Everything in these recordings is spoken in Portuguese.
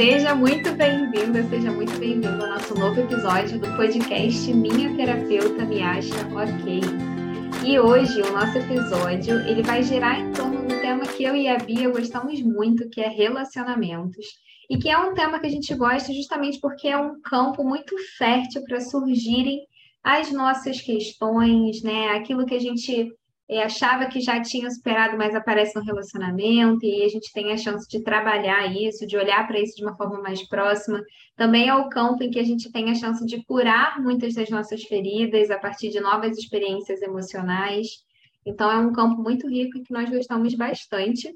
Seja muito bem-vinda, seja muito bem-vindo ao nosso novo episódio do podcast Minha Terapeuta Me Acha Ok. E hoje o nosso episódio ele vai girar em torno do tema que eu e a Bia gostamos muito, que é relacionamentos. E que é um tema que a gente gosta justamente porque é um campo muito fértil para surgirem as nossas questões, né? Aquilo que a gente é, achava que já tinha superado, mas aparece no relacionamento, e a gente tem a chance de trabalhar isso, de olhar para isso de uma forma mais próxima. Também é o campo em que a gente tem a chance de curar muitas das nossas feridas a partir de novas experiências emocionais. Então, é um campo muito rico e que nós gostamos bastante.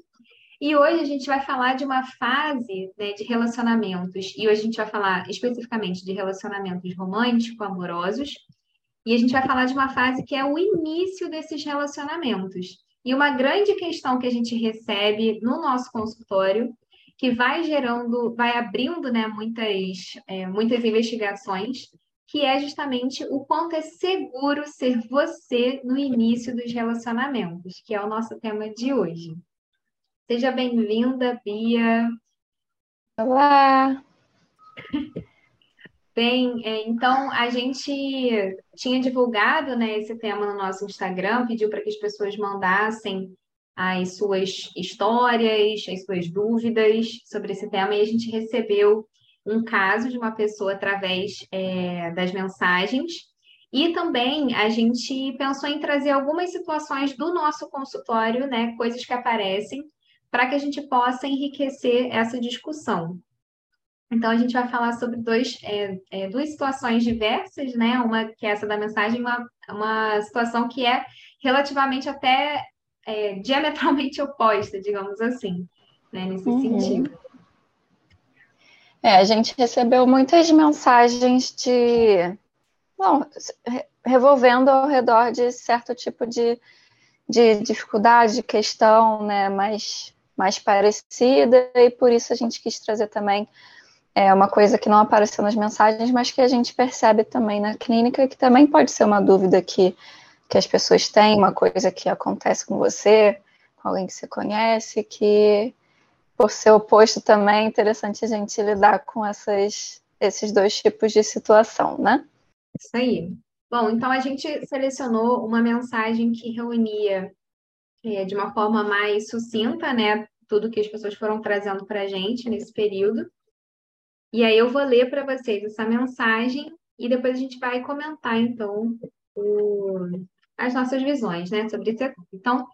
E hoje a gente vai falar de uma fase né, de relacionamentos, e hoje a gente vai falar especificamente de relacionamentos românticos, amorosos, e a gente vai falar de uma fase que é o início desses relacionamentos. E uma grande questão que a gente recebe no nosso consultório, que vai gerando, vai abrindo né, muitas, é, muitas investigações, que é justamente o quanto é seguro ser você no início dos relacionamentos, que é o nosso tema de hoje. Seja bem-vinda, Bia. Olá! Bem, é, então a gente tinha divulgado né, esse tema no nosso Instagram, pediu para que as pessoas mandassem as suas histórias, as suas dúvidas sobre esse tema, e a gente recebeu um caso de uma pessoa através é, das mensagens. E também a gente pensou em trazer algumas situações do nosso consultório, né, coisas que aparecem, para que a gente possa enriquecer essa discussão. Então, a gente vai falar sobre dois, é, é, duas situações diversas, né? Uma que é essa da mensagem, uma, uma situação que é relativamente até é, diametralmente oposta, digamos assim, né? Nesse uhum. sentido. É, a gente recebeu muitas mensagens de. Bom, revolvendo ao redor de certo tipo de, de dificuldade, de questão, né? Mais, mais parecida, e por isso a gente quis trazer também é uma coisa que não apareceu nas mensagens, mas que a gente percebe também na clínica, que também pode ser uma dúvida que, que as pessoas têm, uma coisa que acontece com você, com alguém que você conhece, que por ser oposto também é interessante a gente lidar com essas, esses dois tipos de situação, né? Isso aí. Bom, então a gente selecionou uma mensagem que reunia é, de uma forma mais sucinta, né, tudo que as pessoas foram trazendo para a gente nesse período. E aí eu vou ler para vocês essa mensagem e depois a gente vai comentar, então, o, as nossas visões, né, sobre esse assunto. Então,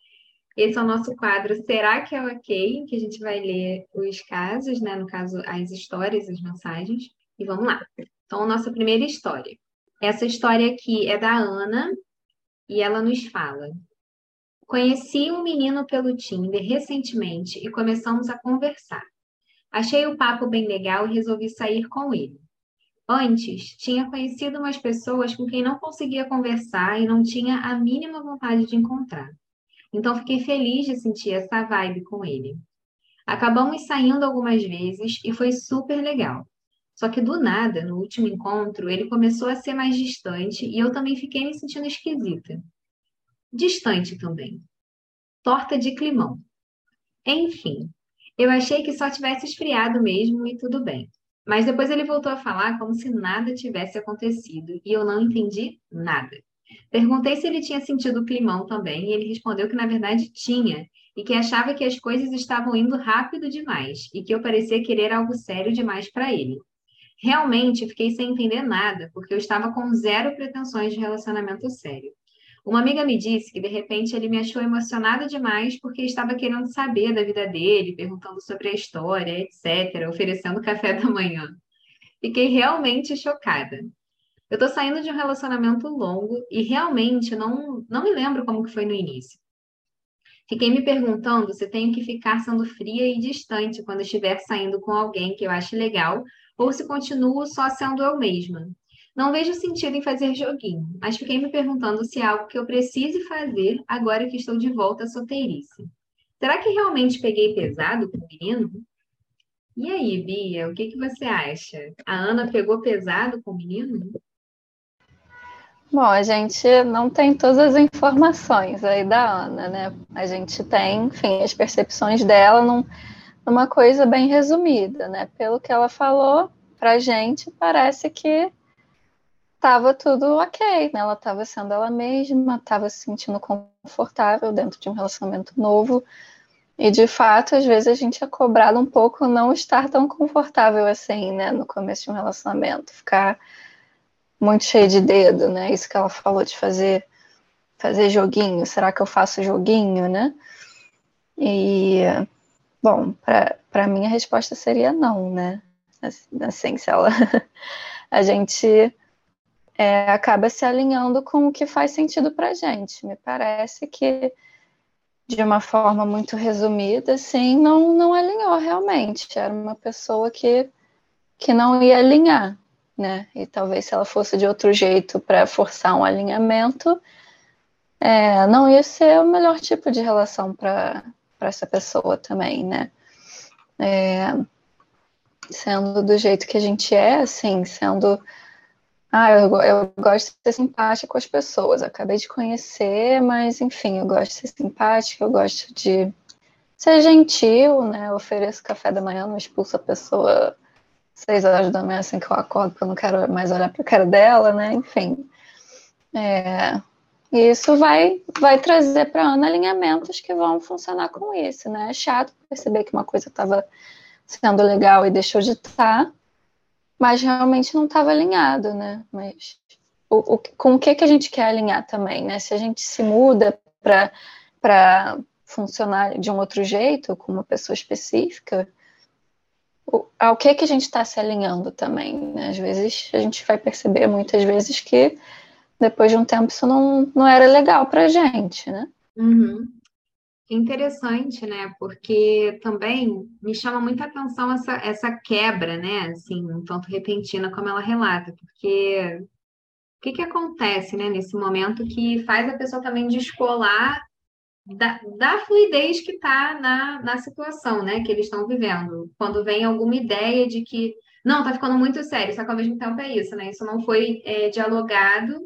esse é o nosso quadro Será que é ok? Que a gente vai ler os casos, né, no caso, as histórias, as mensagens. E vamos lá. Então, nossa primeira história. Essa história aqui é da Ana e ela nos fala. Conheci um menino pelo Tinder recentemente e começamos a conversar. Achei o papo bem legal e resolvi sair com ele. Antes, tinha conhecido umas pessoas com quem não conseguia conversar e não tinha a mínima vontade de encontrar. Então fiquei feliz de sentir essa vibe com ele. Acabamos saindo algumas vezes e foi super legal. Só que do nada, no último encontro, ele começou a ser mais distante e eu também fiquei me sentindo esquisita. Distante também. Torta de climão. Enfim, eu achei que só tivesse esfriado mesmo e tudo bem. Mas depois ele voltou a falar como se nada tivesse acontecido e eu não entendi nada. Perguntei se ele tinha sentido o climão também e ele respondeu que na verdade tinha e que achava que as coisas estavam indo rápido demais e que eu parecia querer algo sério demais para ele. Realmente fiquei sem entender nada, porque eu estava com zero pretensões de relacionamento sério. Uma amiga me disse que de repente ele me achou emocionada demais porque estava querendo saber da vida dele, perguntando sobre a história, etc., oferecendo café da manhã. Fiquei realmente chocada. Eu estou saindo de um relacionamento longo e realmente não, não me lembro como que foi no início. Fiquei me perguntando se tenho que ficar sendo fria e distante quando estiver saindo com alguém que eu ache legal ou se continuo só sendo eu mesma. Não vejo sentido em fazer joguinho, mas fiquei me perguntando se é algo que eu precise fazer agora que estou de volta à solteirice. Será que realmente peguei pesado com o menino? E aí, Bia, o que, que você acha? A Ana pegou pesado com o menino? Bom, a gente não tem todas as informações aí da Ana, né? A gente tem, enfim, as percepções dela não, uma coisa bem resumida, né? Pelo que ela falou pra gente, parece que estava tudo ok, né? Ela estava sendo ela mesma, estava se sentindo confortável dentro de um relacionamento novo. E de fato, às vezes a gente é cobrado um pouco não estar tão confortável assim, né? No começo de um relacionamento, ficar muito cheio de dedo, né? Isso que ela falou de fazer fazer joguinho. Será que eu faço joguinho, né? E bom, para mim a resposta seria não, né? Assim, se ela a gente é, acaba se alinhando com o que faz sentido para gente. Me parece que, de uma forma muito resumida, assim, não, não alinhou realmente. Era uma pessoa que, que não ia alinhar, né? E talvez se ela fosse de outro jeito para forçar um alinhamento, é, não ia ser o melhor tipo de relação para essa pessoa também, né? É, sendo do jeito que a gente é, assim, sendo ah, eu, eu gosto de ser simpática com as pessoas. acabei de conhecer, mas enfim, eu gosto de ser simpática, eu gosto de ser gentil, né? Eu ofereço café da manhã, não expulso a pessoa seis horas da manhã assim que eu acordo, porque eu não quero mais olhar para a cara dela, né? Enfim. É, isso vai, vai trazer para Ana alinhamentos que vão funcionar com isso, né? É chato perceber que uma coisa estava sendo legal e deixou de estar, tá, mas realmente não estava alinhado, né? Mas o, o, com o que, que a gente quer alinhar também, né? Se a gente se muda para funcionar de um outro jeito, com uma pessoa específica, o, ao que, que a gente está se alinhando também, né? Às vezes a gente vai perceber muitas vezes que depois de um tempo isso não, não era legal para a gente, né? Uhum. Interessante, né? Porque também me chama muita atenção essa, essa quebra, né? Assim, um tanto repentina como ela relata, porque o que que acontece, né, nesse momento que faz a pessoa também descolar da, da fluidez que está na, na situação, né, que eles estão vivendo. Quando vem alguma ideia de que, não, tá ficando muito sério, só que ao mesmo tempo é isso, né? Isso não foi é, dialogado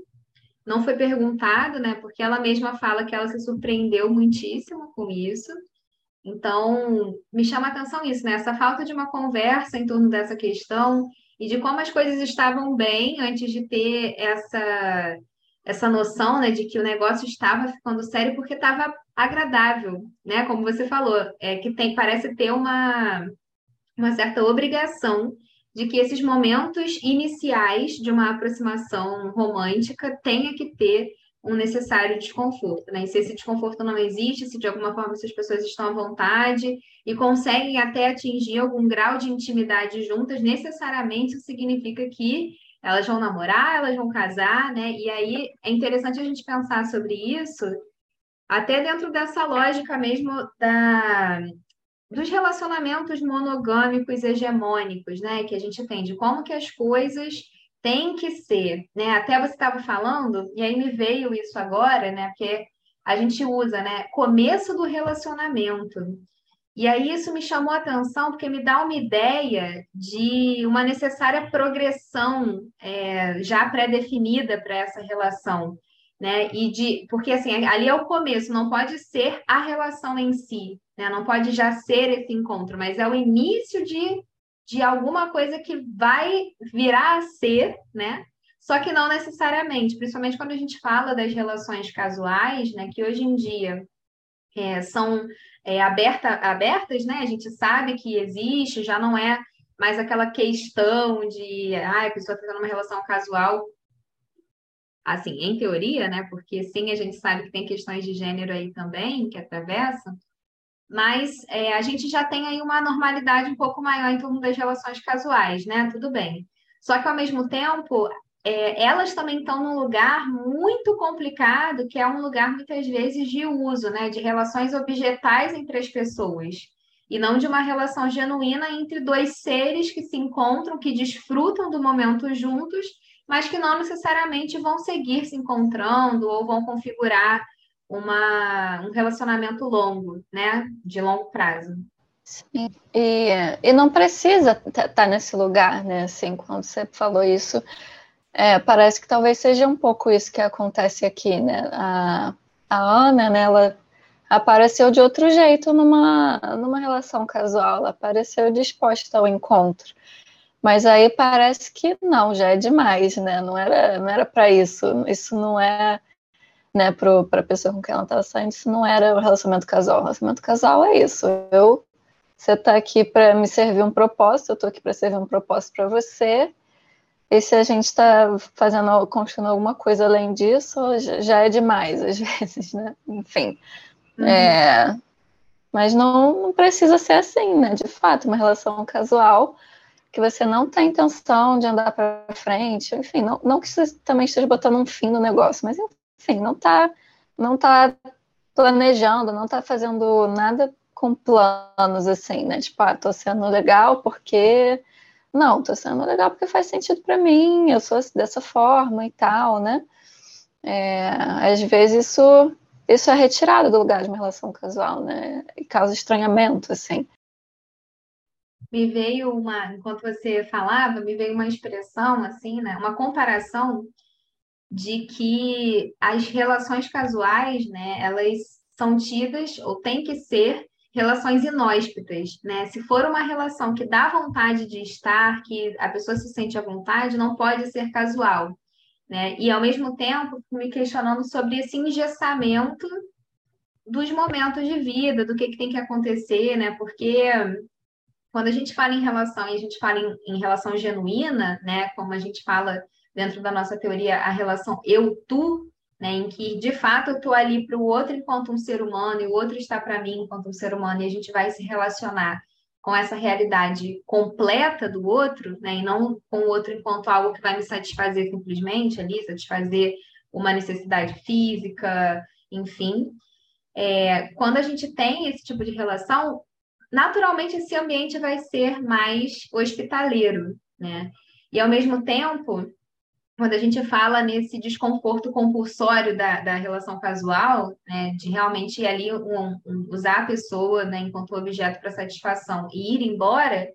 não foi perguntado, né? Porque ela mesma fala que ela se surpreendeu muitíssimo com isso. Então, me chama a atenção isso, né? Essa falta de uma conversa em torno dessa questão e de como as coisas estavam bem antes de ter essa essa noção, né, de que o negócio estava ficando sério porque estava agradável, né? Como você falou, é que tem parece ter uma uma certa obrigação de que esses momentos iniciais de uma aproximação romântica tenha que ter um necessário desconforto, né? E se esse desconforto não existe, se de alguma forma essas pessoas estão à vontade e conseguem até atingir algum grau de intimidade juntas, necessariamente isso significa que elas vão namorar, elas vão casar, né? E aí é interessante a gente pensar sobre isso, até dentro dessa lógica mesmo da dos relacionamentos monogâmicos hegemônicos, né, que a gente tem, de como que as coisas têm que ser, né? Até você estava falando, e aí me veio isso agora, né? Porque a gente usa, né, começo do relacionamento. E aí isso me chamou a atenção porque me dá uma ideia de uma necessária progressão é, já pré-definida para essa relação né? E de porque assim, ali é o começo, não pode ser a relação em si, né? Não pode já ser esse encontro, mas é o início de, de alguma coisa que vai virar a ser, né? Só que não necessariamente, principalmente quando a gente fala das relações casuais, né? Que hoje em dia é, são é, aberta, abertas, né? A gente sabe que existe, já não é mais aquela questão de ah, a pessoa está tendo uma relação casual assim, em teoria, né? Porque sim, a gente sabe que tem questões de gênero aí também que atravessam, mas é, a gente já tem aí uma normalidade um pouco maior em torno das relações casuais, né? Tudo bem. Só que ao mesmo tempo, é, elas também estão num lugar muito complicado, que é um lugar muitas vezes de uso, né? De relações objetais entre as pessoas. E não de uma relação genuína entre dois seres que se encontram, que desfrutam do momento juntos mas que não necessariamente vão seguir se encontrando ou vão configurar uma, um relacionamento longo, né? De longo prazo. Sim, e, e não precisa estar tá nesse lugar, né? Assim, quando você falou isso, é, parece que talvez seja um pouco isso que acontece aqui, né? A, a Ana, né, ela apareceu de outro jeito numa, numa relação casual, ela apareceu disposta ao encontro. Mas aí parece que não, já é demais, né? Não era, não era para isso. Isso não é, né, para a pessoa com quem ela estava saindo, isso não era um relacionamento casual. O relacionamento casual é isso. Eu, você está aqui para me servir um propósito, eu estou aqui para servir um propósito para você. E se a gente está fazendo, construindo alguma coisa além disso, já é demais às vezes, né? Enfim. Uhum. É, mas não, não, precisa ser assim, né? De fato, uma relação casual que você não tem intenção de andar para frente, enfim, não, não que você também esteja botando um fim no negócio, mas enfim, não está não tá planejando, não está fazendo nada com planos assim, né? Tipo, ah, tô sendo legal porque não, tô sendo legal porque faz sentido para mim, eu sou dessa forma e tal, né? É, às vezes isso isso é retirado do lugar de uma relação casual, né? E causa estranhamento, assim. Me veio uma, enquanto você falava, me veio uma expressão, assim, né? Uma comparação de que as relações casuais, né? Elas são tidas ou têm que ser relações inóspitas, né? Se for uma relação que dá vontade de estar, que a pessoa se sente à vontade, não pode ser casual. Né? E, ao mesmo tempo, me questionando sobre esse engessamento dos momentos de vida, do que, que tem que acontecer, né? Porque quando a gente fala em relação, e a gente fala em, em relação genuína, né? Como a gente fala dentro da nossa teoria, a relação eu-tu, né? Em que, de fato, eu estou ali para o outro enquanto um ser humano e o outro está para mim enquanto um ser humano e a gente vai se relacionar com essa realidade completa do outro, né, e não com o outro enquanto algo que vai me satisfazer simplesmente ali, satisfazer uma necessidade física, enfim. É, quando a gente tem esse tipo de relação, naturalmente esse ambiente vai ser mais hospitaleiro, né? E ao mesmo tempo, quando a gente fala nesse desconforto compulsório da, da relação casual, né, de realmente ali um, um, usar a pessoa né, enquanto objeto para satisfação e ir embora,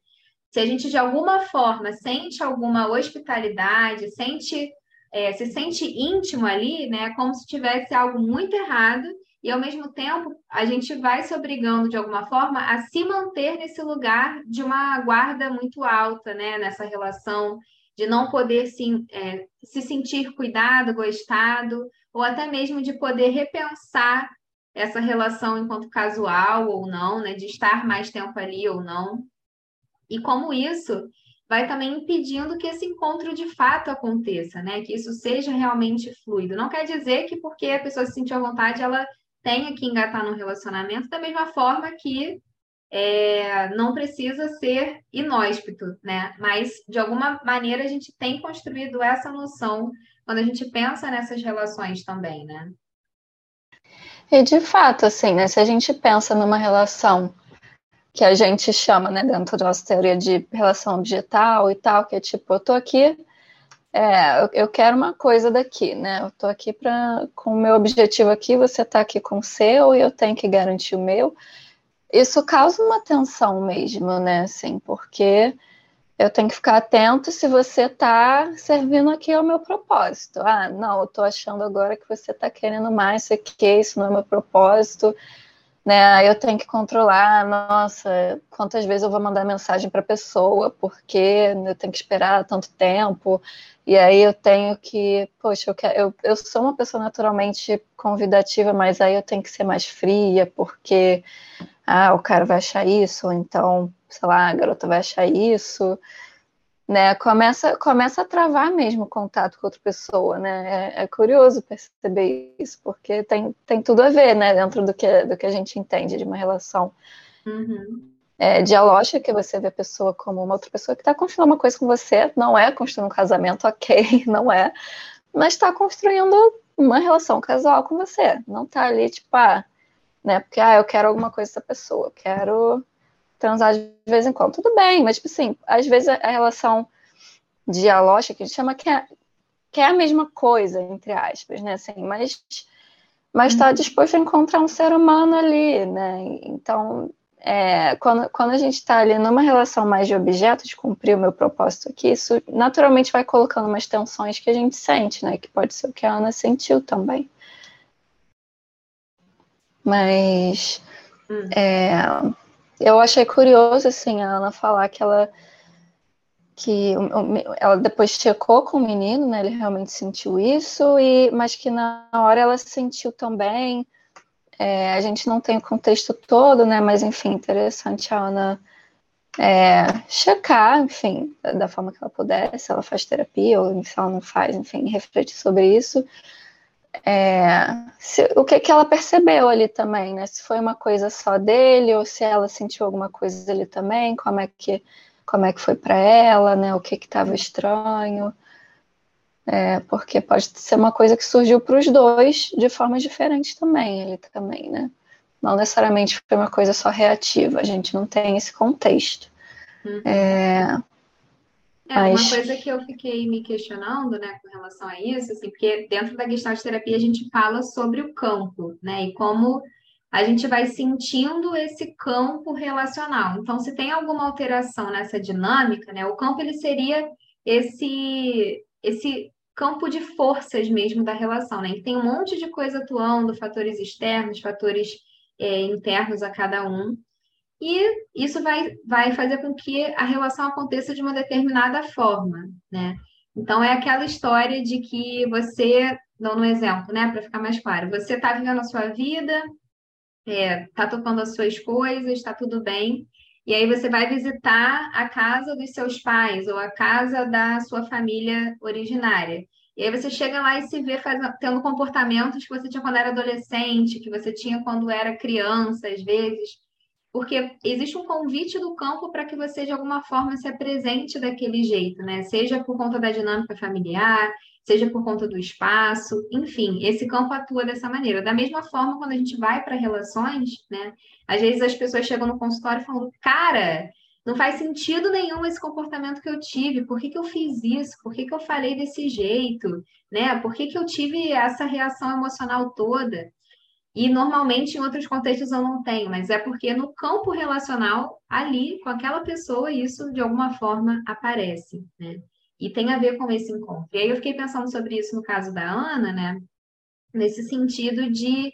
se a gente de alguma forma sente alguma hospitalidade, sente, é, se sente íntimo ali, né, como se tivesse algo muito errado, e ao mesmo tempo a gente vai se obrigando de alguma forma a se manter nesse lugar de uma guarda muito alta, né, nessa relação de não poder se, é, se sentir cuidado, gostado, ou até mesmo de poder repensar essa relação enquanto casual ou não, né, de estar mais tempo ali ou não. E como isso vai também impedindo que esse encontro de fato aconteça, né, que isso seja realmente fluido. Não quer dizer que porque a pessoa se sentiu à vontade, ela tenha que engatar no relacionamento da mesma forma que é, não precisa ser inóspito, né? Mas, de alguma maneira, a gente tem construído essa noção quando a gente pensa nessas relações também, né? E, de fato, assim, né? Se a gente pensa numa relação que a gente chama, né, dentro da nossa teoria de relação objetal e tal, que é tipo, eu tô aqui, é, eu, quero uma coisa daqui, né? Eu tô aqui pra, com o meu objetivo aqui, você tá aqui com o seu e eu tenho que garantir o meu isso causa uma tensão mesmo, né? Assim, porque eu tenho que ficar atento se você está servindo aqui ao meu propósito. Ah, não, eu estou achando agora que você está querendo mais isso aqui, isso não é meu propósito. Né? Eu tenho que controlar, nossa, quantas vezes eu vou mandar mensagem para a pessoa, porque eu tenho que esperar tanto tempo, e aí eu tenho que, poxa, eu, quero, eu, eu sou uma pessoa naturalmente convidativa, mas aí eu tenho que ser mais fria, porque ah, o cara vai achar isso, ou então, sei lá, a garota vai achar isso, né? Começa, começa a travar mesmo o contato com outra pessoa, né? É, é, curioso perceber isso, porque tem, tem tudo a ver, né? Dentro do que, do que a gente entende de uma relação. Uhum. É, dialógica, que você vê a pessoa como uma outra pessoa que está construindo uma coisa com você, não é construindo um casamento, ok, não é, mas está construindo uma relação casual com você, não está ali, tipo, ah, né? Porque, ah, eu quero alguma coisa dessa pessoa, eu quero transar de vez em quando. Tudo bem, mas, tipo assim, às vezes a relação dialógica, que a gente chama que é, que é a mesma coisa, entre aspas, né? Assim, mas mas está uhum. disposto a encontrar um ser humano ali, né? Então, é, quando, quando a gente está ali numa relação mais de objeto, de cumprir o meu propósito aqui, isso naturalmente vai colocando umas tensões que a gente sente, né? Que pode ser o que a Ana sentiu também. Mas hum. é, eu achei curioso, assim, a Ana falar que ela que ela depois checou com o menino, né? Ele realmente sentiu isso, e mas que na hora ela sentiu também. É, a gente não tem o contexto todo, né? Mas enfim, interessante a Ana é, checar, enfim, da, da, forma que ela puder, se ela faz terapia ou se ela não faz, enfim, refletir sobre isso. É, se, o que, que ela percebeu ali também, né? Se foi uma coisa só dele ou se ela sentiu alguma coisa ali também, como é que como é que foi para ela, né? O que estava estranho. É, porque pode ser uma coisa que surgiu para os dois de formas diferentes também, ele também, né? Não necessariamente foi uma coisa só reativa, a gente não tem esse contexto. Uhum. É, é, mas... uma coisa que eu fiquei me questionando, né, com relação a isso, assim, porque dentro da Gestalt terapia a gente fala sobre o campo, né, e como a gente vai sentindo esse campo relacional. Então, se tem alguma alteração nessa dinâmica, né, o campo ele seria esse esse campo de forças mesmo da relação, né? tem um monte de coisa atuando, fatores externos, fatores é, internos a cada um, e isso vai, vai fazer com que a relação aconteça de uma determinada forma, né? Então, é aquela história de que você, dando um exemplo, né, para ficar mais claro, você está vivendo a sua vida, é, tá tocando as suas coisas, está tudo bem. E aí você vai visitar a casa dos seus pais ou a casa da sua família originária. E aí você chega lá e se vê fazendo, tendo comportamentos que você tinha quando era adolescente, que você tinha quando era criança, às vezes. Porque existe um convite do campo para que você, de alguma forma, se apresente daquele jeito, né? Seja por conta da dinâmica familiar, seja por conta do espaço, enfim, esse campo atua dessa maneira. Da mesma forma, quando a gente vai para relações, né? Às vezes as pessoas chegam no consultório falando, cara, não faz sentido nenhum esse comportamento que eu tive, por que, que eu fiz isso, por que, que eu falei desse jeito, né? Por que, que eu tive essa reação emocional toda? E normalmente em outros contextos eu não tenho, mas é porque no campo relacional, ali, com aquela pessoa, isso de alguma forma aparece, né? E tem a ver com esse encontro. E aí eu fiquei pensando sobre isso no caso da Ana, né? Nesse sentido de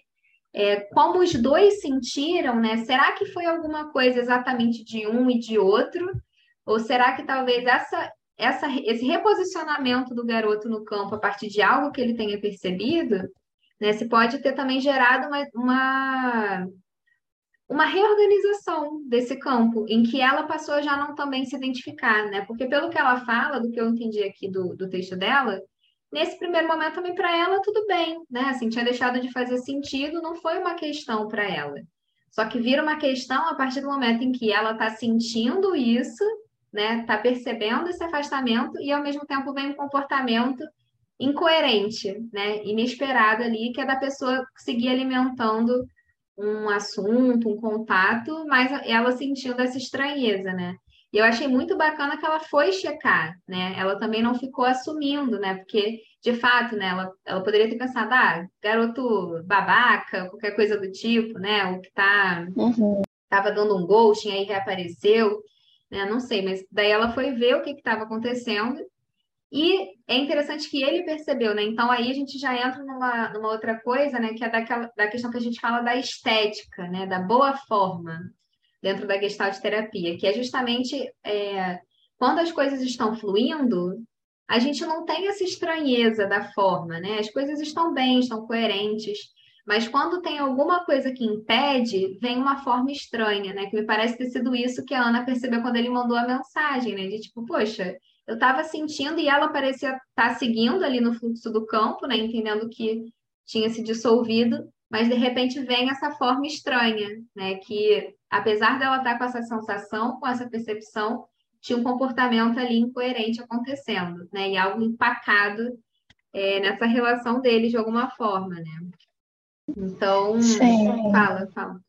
é, como os dois sentiram, né? Será que foi alguma coisa exatamente de um e de outro? Ou será que talvez essa, essa, esse reposicionamento do garoto no campo a partir de algo que ele tenha percebido, né? Se pode ter também gerado uma, uma uma reorganização desse campo, em que ela passou a já não também se identificar, né? Porque pelo que ela fala, do que eu entendi aqui do, do texto dela, nesse primeiro momento também para ela tudo bem, né? Assim, tinha deixado de fazer sentido, não foi uma questão para ela. Só que vira uma questão a partir do momento em que ela está sentindo isso, né? Está percebendo esse afastamento e ao mesmo tempo vem um comportamento incoerente, né? Inesperado ali, que é da pessoa seguir alimentando um assunto, um contato, mas ela sentindo essa estranheza, né? E eu achei muito bacana que ela foi checar, né? Ela também não ficou assumindo, né? Porque, de fato, né, ela, ela poderia ter pensado, ah, garoto babaca, qualquer coisa do tipo, né? O que tá. Uhum. Tava dando um ghosting, aí reapareceu, né? Não sei, mas daí ela foi ver o que estava acontecendo e é interessante que ele percebeu, né? Então aí a gente já entra numa, numa outra coisa, né? Que é daquela, da questão que a gente fala da estética, né? Da boa forma dentro da gestalt terapia, que é justamente é, quando as coisas estão fluindo, a gente não tem essa estranheza da forma, né? As coisas estão bem, estão coerentes, mas quando tem alguma coisa que impede, vem uma forma estranha, né? Que me parece ter sido isso que a Ana percebeu quando ele mandou a mensagem, né? De tipo, poxa, eu estava sentindo e ela parecia estar tá seguindo ali no fluxo do campo, né, entendendo que tinha se dissolvido, mas de repente vem essa forma estranha, né, que apesar dela estar tá com essa sensação, com essa percepção, tinha um comportamento ali incoerente acontecendo, né, e algo empacado é, nessa relação deles de alguma forma, né. Então, Sim. fala, fala.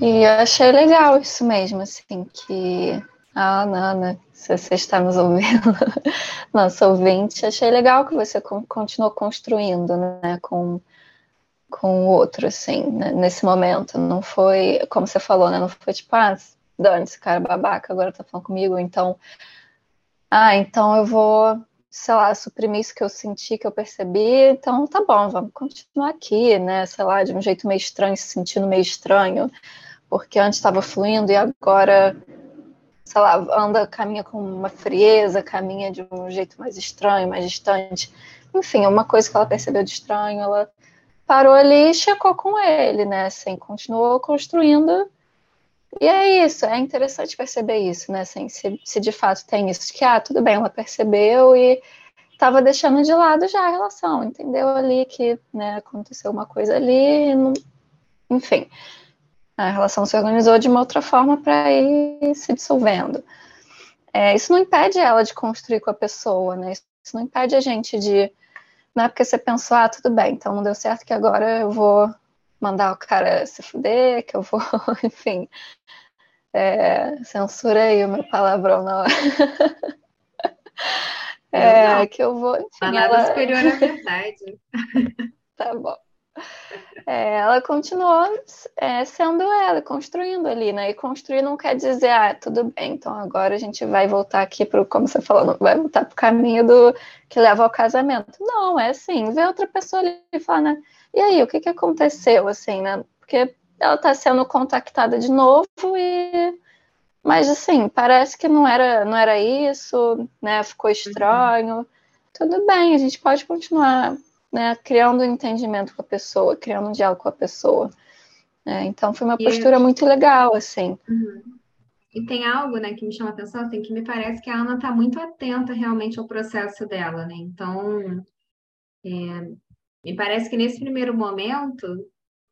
E eu achei legal isso mesmo, assim, que a Ana se você está nos ouvindo, nosso ouvinte, achei legal que você continuou construindo, né, com, com o outro, assim, né, nesse momento. Não foi, como você falou, né, não foi tipo, ah, dane esse cara babaca, agora tá falando comigo, então, ah, então eu vou sei lá, suprimir isso que eu senti, que eu percebi, então tá bom, vamos continuar aqui, né? Sei lá, de um jeito meio estranho, se sentindo meio estranho, porque antes estava fluindo e agora, sei lá, anda, caminha com uma frieza, caminha de um jeito mais estranho, mais distante. Enfim, uma coisa que ela percebeu de estranho, ela parou ali e checou com ele, né? Assim, continuou construindo e é isso, é interessante perceber isso, né? Assim, se, se de fato tem isso, que, ah, tudo bem, ela percebeu e estava deixando de lado já a relação, entendeu ali que né, aconteceu uma coisa ali, não... enfim, a relação se organizou de uma outra forma para ir se dissolvendo. É, isso não impede ela de construir com a pessoa, né? Isso não impede a gente de. Não é porque você pensou, ah, tudo bem, então não deu certo que agora eu vou mandar o cara se fuder, que eu vou, enfim. É, censura aí o meu palavrão na hora. É, que eu vou. Enfim, nada ela... superior à verdade. tá bom. É, ela continuou é, sendo ela, construindo ali, né? E construir não quer dizer, ah, tudo bem, então agora a gente vai voltar aqui para como você falou, vai voltar para o caminho do que leva ao casamento. Não, é assim, ver outra pessoa ali e falar, né? E aí, o que, que aconteceu, assim, né? Porque ela está sendo contactada de novo e mas assim parece que não era não era isso né ficou uhum. estranho uhum. tudo bem a gente pode continuar né criando um entendimento com a pessoa criando um diálogo com a pessoa é, então foi uma e postura eu... muito legal assim uhum. e tem algo né que me chama a atenção assim que me parece que a Ana está muito atenta realmente ao processo dela né então é, me parece que nesse primeiro momento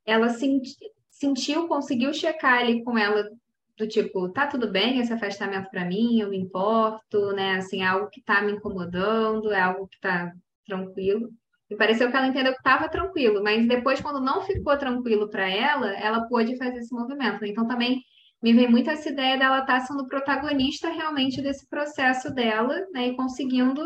ela senti, sentiu, conseguiu checar ali com ela do tipo, tá tudo bem esse afastamento para mim, eu me importo, né? Assim, é algo que tá me incomodando, é algo que tá tranquilo. E pareceu que ela entendeu que estava tranquilo, mas depois, quando não ficou tranquilo para ela, ela pôde fazer esse movimento. Então, também me vem muito essa ideia dela estar tá sendo protagonista realmente desse processo dela, né? E conseguindo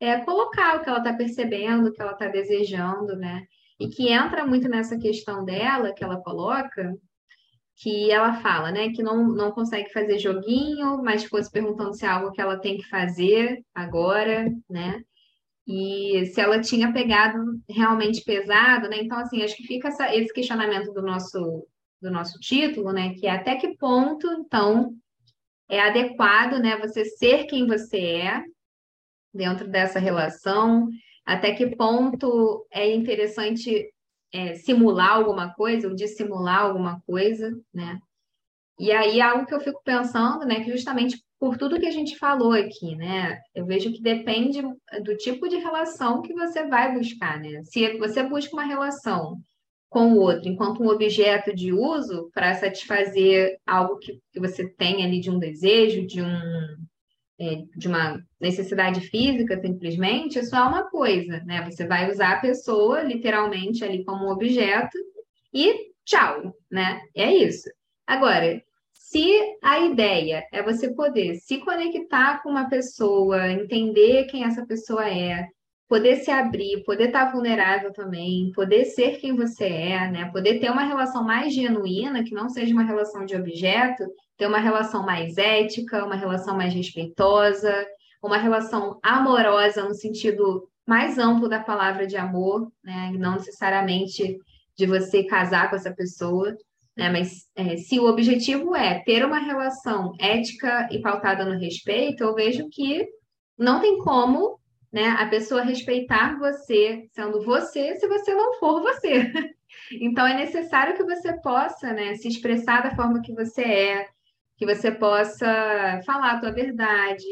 é, colocar o que ela está percebendo, o que ela está desejando, né? E que entra muito nessa questão dela, que ela coloca, que ela fala, né, que não, não consegue fazer joguinho, mas ficou se perguntando se é algo que ela tem que fazer agora, né? E se ela tinha pegado realmente pesado, né? Então, assim, acho que fica essa, esse questionamento do nosso, do nosso título, né? Que é até que ponto, então, é adequado, né? Você ser quem você é, dentro dessa relação, até que ponto é interessante é, simular alguma coisa ou dissimular alguma coisa, né? E aí algo que eu fico pensando, né, que justamente por tudo que a gente falou aqui, né, eu vejo que depende do tipo de relação que você vai buscar, né? Se você busca uma relação com o outro enquanto um objeto de uso para satisfazer algo que, que você tem ali de um desejo, de um é, de uma necessidade física simplesmente, isso é uma coisa, né? Você vai usar a pessoa literalmente ali como objeto e tchau, né? É isso. Agora, se a ideia é você poder se conectar com uma pessoa, entender quem essa pessoa é, poder se abrir, poder estar vulnerável também, poder ser quem você é, né? Poder ter uma relação mais genuína, que não seja uma relação de objeto, ter uma relação mais ética, uma relação mais respeitosa, uma relação amorosa no sentido mais amplo da palavra de amor, né? não necessariamente de você casar com essa pessoa, né? Mas é, se o objetivo é ter uma relação ética e pautada no respeito, eu vejo que não tem como né, a pessoa respeitar você sendo você se você não for você. Então é necessário que você possa né, se expressar da forma que você é, que você possa falar a tua verdade,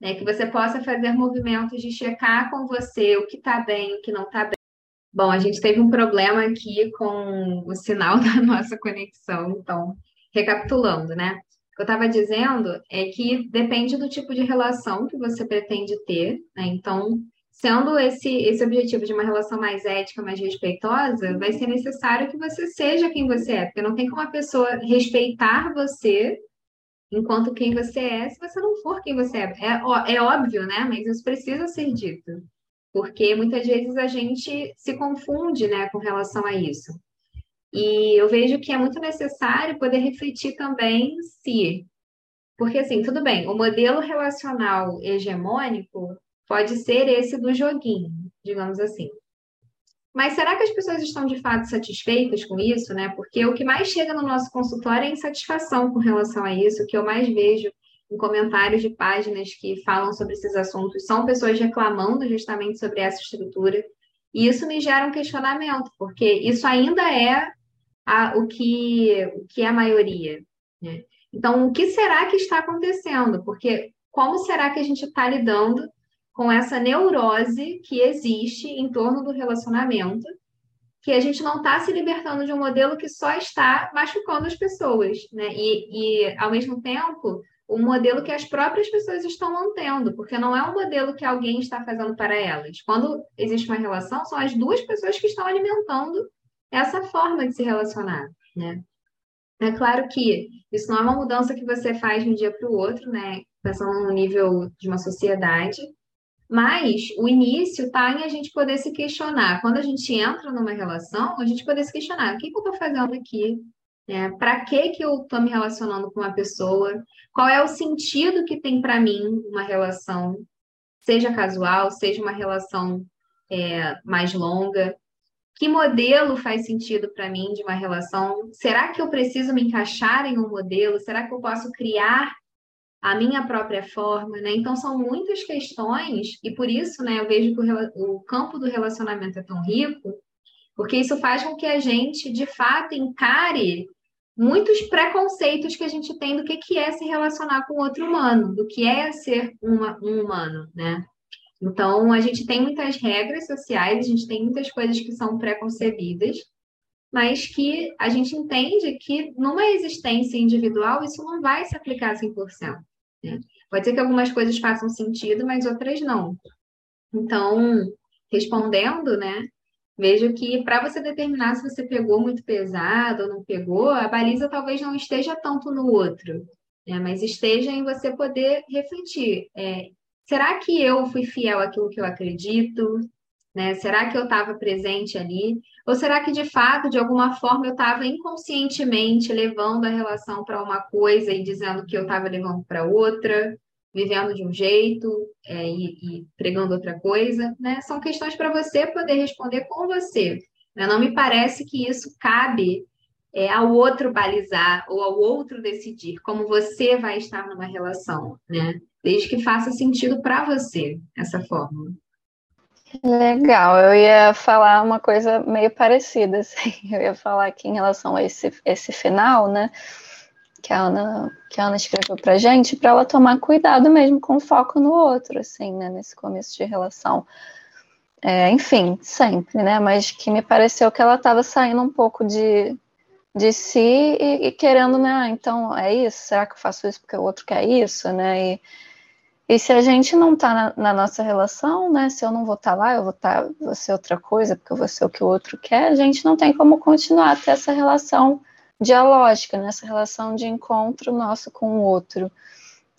né? que você possa fazer movimentos de checar com você o que está bem, o que não está bem. Bom, a gente teve um problema aqui com o sinal da nossa conexão, então, recapitulando, né? O que eu estava dizendo é que depende do tipo de relação que você pretende ter, né? Então, sendo esse, esse objetivo de uma relação mais ética, mais respeitosa, vai ser necessário que você seja quem você é, porque não tem como a pessoa respeitar você enquanto quem você é, se você não for quem você é. É, é óbvio, né? Mas isso precisa ser dito. Porque muitas vezes a gente se confunde, né, com relação a isso. E eu vejo que é muito necessário poder refletir também se. Porque, assim, tudo bem, o modelo relacional hegemônico, pode ser esse do joguinho, digamos assim. Mas será que as pessoas estão de fato satisfeitas com isso, né? Porque o que mais chega no nosso consultório é insatisfação com relação a isso. O que eu mais vejo em comentários de páginas que falam sobre esses assuntos são pessoas reclamando justamente sobre essa estrutura. E isso me gera um questionamento, porque isso ainda é a, o, que, o que é a maioria. Né? Então, o que será que está acontecendo? Porque como será que a gente está lidando com essa neurose que existe em torno do relacionamento, que a gente não está se libertando de um modelo que só está machucando as pessoas, né? E, e, ao mesmo tempo, o modelo que as próprias pessoas estão mantendo, porque não é um modelo que alguém está fazendo para elas. Quando existe uma relação, são as duas pessoas que estão alimentando essa forma de se relacionar, né? É claro que isso não é uma mudança que você faz de um dia para o outro, né? Pensando no nível de uma sociedade, mas o início está em a gente poder se questionar. Quando a gente entra numa relação, a gente poder se questionar: o que, que eu estou fazendo aqui? É, para que, que eu estou me relacionando com uma pessoa? Qual é o sentido que tem para mim uma relação, seja casual, seja uma relação é, mais longa? Que modelo faz sentido para mim de uma relação? Será que eu preciso me encaixar em um modelo? Será que eu posso criar a minha própria forma, né? Então são muitas questões e por isso, né, eu vejo que o, o campo do relacionamento é tão rico, porque isso faz com que a gente, de fato, encare muitos preconceitos que a gente tem do que, que é se relacionar com outro humano, do que é ser uma, um humano, né? Então, a gente tem muitas regras sociais, a gente tem muitas coisas que são preconcebidas, mas que a gente entende que numa existência individual isso não vai se aplicar 100%. Né? Pode ser que algumas coisas façam sentido, mas outras não. Então, respondendo, né, vejo que para você determinar se você pegou muito pesado ou não pegou, a baliza talvez não esteja tanto no outro, né, mas esteja em você poder refletir. É, será que eu fui fiel àquilo que eu acredito? Né? Será que eu estava presente ali? Ou será que, de fato, de alguma forma, eu estava inconscientemente levando a relação para uma coisa e dizendo que eu estava levando para outra, vivendo de um jeito é, e, e, pregando outra coisa? Né? São questões para você poder responder com você. Né? Não me parece que isso cabe é, ao outro balizar ou ao outro decidir como você vai estar numa relação, né? Desde que faça sentido para você essa forma. Legal, eu ia falar uma coisa meio parecida, assim. Eu ia falar aqui em relação a esse, esse final, né? Que a Ana, que a Ana escreveu pra gente, para ela tomar cuidado mesmo com foco no outro, assim, né? Nesse começo de relação. É, enfim, sempre, né? Mas que me pareceu que ela estava saindo um pouco de, de si e, e, querendo, né? Então, é isso? Será que eu faço isso porque o outro quer isso, né? E, e se a gente não está na, na, nossa relação, né? Se eu não vou estar tá lá, eu vou, tá, vou ser outra coisa, porque eu vou ser o que o outro quer, a gente não tem como continuar a ter essa relação dialógica, né? essa relação de encontro nosso com o outro,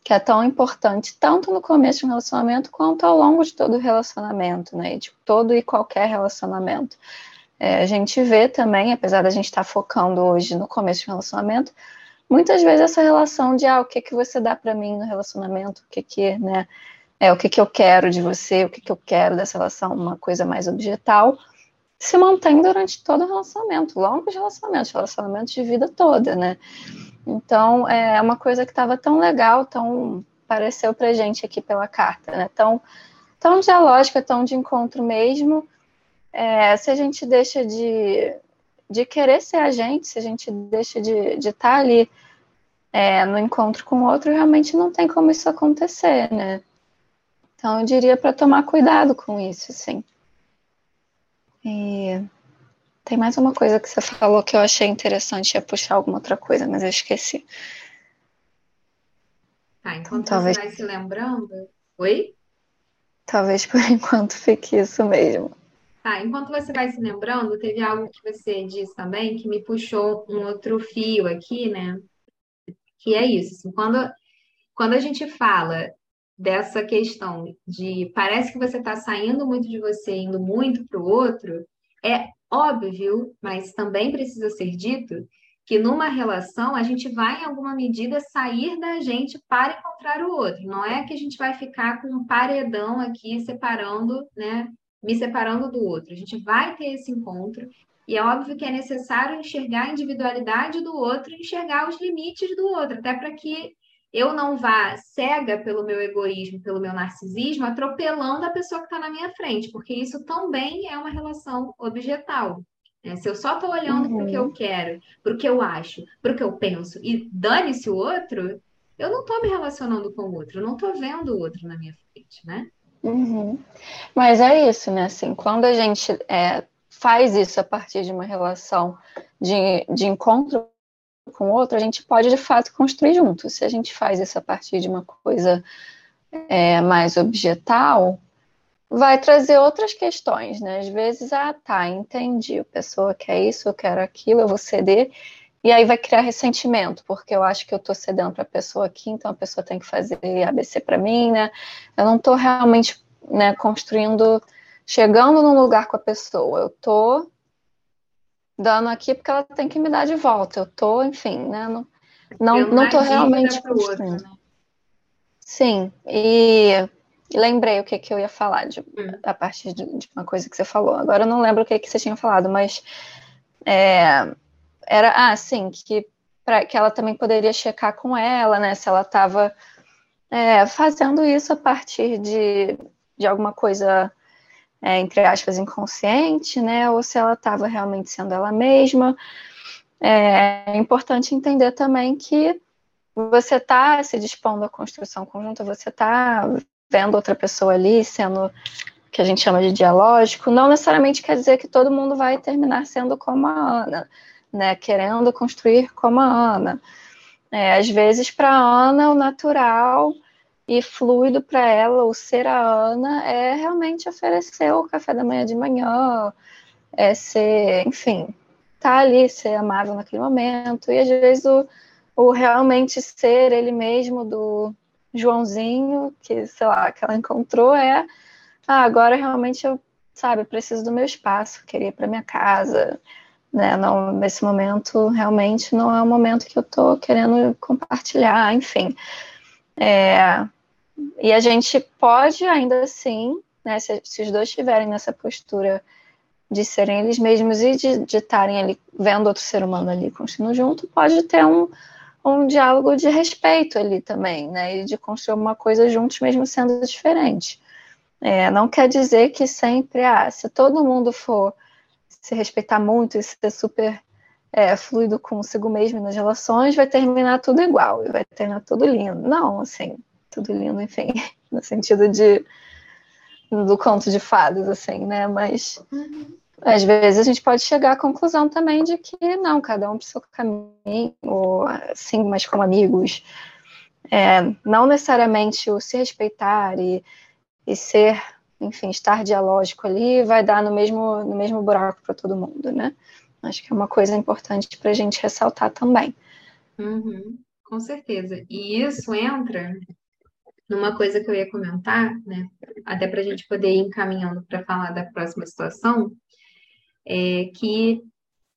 que é tão importante, tanto no começo de um relacionamento quanto ao longo de todo o relacionamento, né? De todo e qualquer relacionamento. É, a gente vê também, apesar da gente estar tá focando hoje no começo de um relacionamento, muitas vezes essa relação de ah, o que que você dá para mim no relacionamento, o que que, né, é o que que eu quero de você, o que que eu quero dessa relação, uma coisa mais objetal, se mantém durante todo o relacionamento, longos relacionamentos, relacionamentos de vida toda, né? Então, é uma coisa que estava tão legal, tão pareceu pra gente aqui pela carta, né? Tão, tão dialógica, tão de encontro mesmo. É, se a gente deixa de, de querer ser a gente, se a gente deixa de estar tá ali é, no encontro com o outro, realmente não tem como isso acontecer, né? Então, eu diria para tomar cuidado com isso, sim. E tem mais uma coisa que você falou que eu achei interessante, ia puxar alguma outra coisa, mas eu esqueci. Tá, enquanto então, talvez... você vai se lembrando. Oi? Talvez por enquanto fique isso mesmo. Tá, enquanto você vai se lembrando, teve algo que você disse também que me puxou um outro fio aqui, né? que é isso. Assim, quando, quando a gente fala dessa questão de parece que você está saindo muito de você, indo muito para o outro, é óbvio, mas também precisa ser dito, que numa relação a gente vai, em alguma medida, sair da gente para encontrar o outro. Não é que a gente vai ficar com um paredão aqui separando, né? Me separando do outro. A gente vai ter esse encontro. E é óbvio que é necessário enxergar a individualidade do outro, enxergar os limites do outro, até para que eu não vá cega pelo meu egoísmo, pelo meu narcisismo, atropelando a pessoa que está na minha frente, porque isso também é uma relação objetal. Né? Se eu só estou olhando uhum. para o que eu uhum. quero, para o que eu acho, para o que eu penso, e dane-se o outro, eu não estou me relacionando com o outro, eu não estou vendo o outro na minha frente, né? Uhum. Mas é isso, né? Assim, quando a gente é, faz isso a partir de uma relação de, de encontro com o outro, a gente pode de fato construir junto. Se a gente faz isso a partir de uma coisa é, mais objetal, vai trazer outras questões, né? Às vezes, ah, tá, entendi, a pessoa quer isso, eu quero aquilo, eu vou ceder, e aí vai criar ressentimento, porque eu acho que eu tô cedendo para a pessoa aqui, então a pessoa tem que fazer ABC para mim, né? Eu não tô realmente, né, construindo, chegando num lugar com a pessoa, eu tô dando aqui porque ela tem que me dar de volta, eu tô, enfim, né, não, não, não tô realmente. Outro, né? Sim, e lembrei o que, que eu ia falar de, hum. a partir de, de, uma coisa que você falou. Agora eu não lembro o que, que você tinha falado, mas é, era, ah, sim, que, pra, que ela também poderia checar com ela, né, se ela estava é, fazendo isso a partir de, de alguma coisa, é, entre aspas, inconsciente, né, ou se ela estava realmente sendo ela mesma. É, é importante entender também que você está se dispondo à construção conjunta, você está vendo outra pessoa ali sendo que a gente chama de dialógico, não necessariamente quer dizer que todo mundo vai terminar sendo como a Ana, né? Querendo construir como a Ana. É, às vezes, para a Ana, o natural e fluido para ela, o ser a Ana, é realmente oferecer o café da manhã de manhã, é ser, enfim, tá ali, ser amável naquele momento. E às vezes o, o realmente ser ele mesmo do Joãozinho, que, sei lá, que ela encontrou é, ah, agora realmente eu, sabe, preciso do meu espaço, queria ir para minha casa, né? Não, nesse momento, realmente não é o momento que eu tô querendo compartilhar, enfim. É, e a gente pode ainda assim, né, se, se os dois estiverem nessa postura de serem eles mesmos e de estarem ali vendo outro ser humano ali construindo junto, pode ter um, um diálogo de respeito ali também, né? E de construir uma coisa juntos, mesmo sendo diferente. É, não quer dizer que sempre, ah, se todo mundo for se respeitar muito e ser super é, fluido consigo mesmo nas relações, vai terminar tudo igual e vai terminar tudo lindo. Não, assim, tudo lindo, enfim, no sentido de do conto de fadas, assim, né? Mas uhum às vezes a gente pode chegar à conclusão também de que não, cada um para o seu caminho, ou assim, mas como amigos. É, não necessariamente o se respeitar e, e ser, enfim, estar dialógico ali vai dar no mesmo, no mesmo buraco para todo mundo, né? Acho que é uma coisa importante para a gente ressaltar também. Uhum, com certeza. E isso entra numa coisa que eu ia comentar, né? Até para a gente poder ir encaminhando para falar da próxima situação, é, que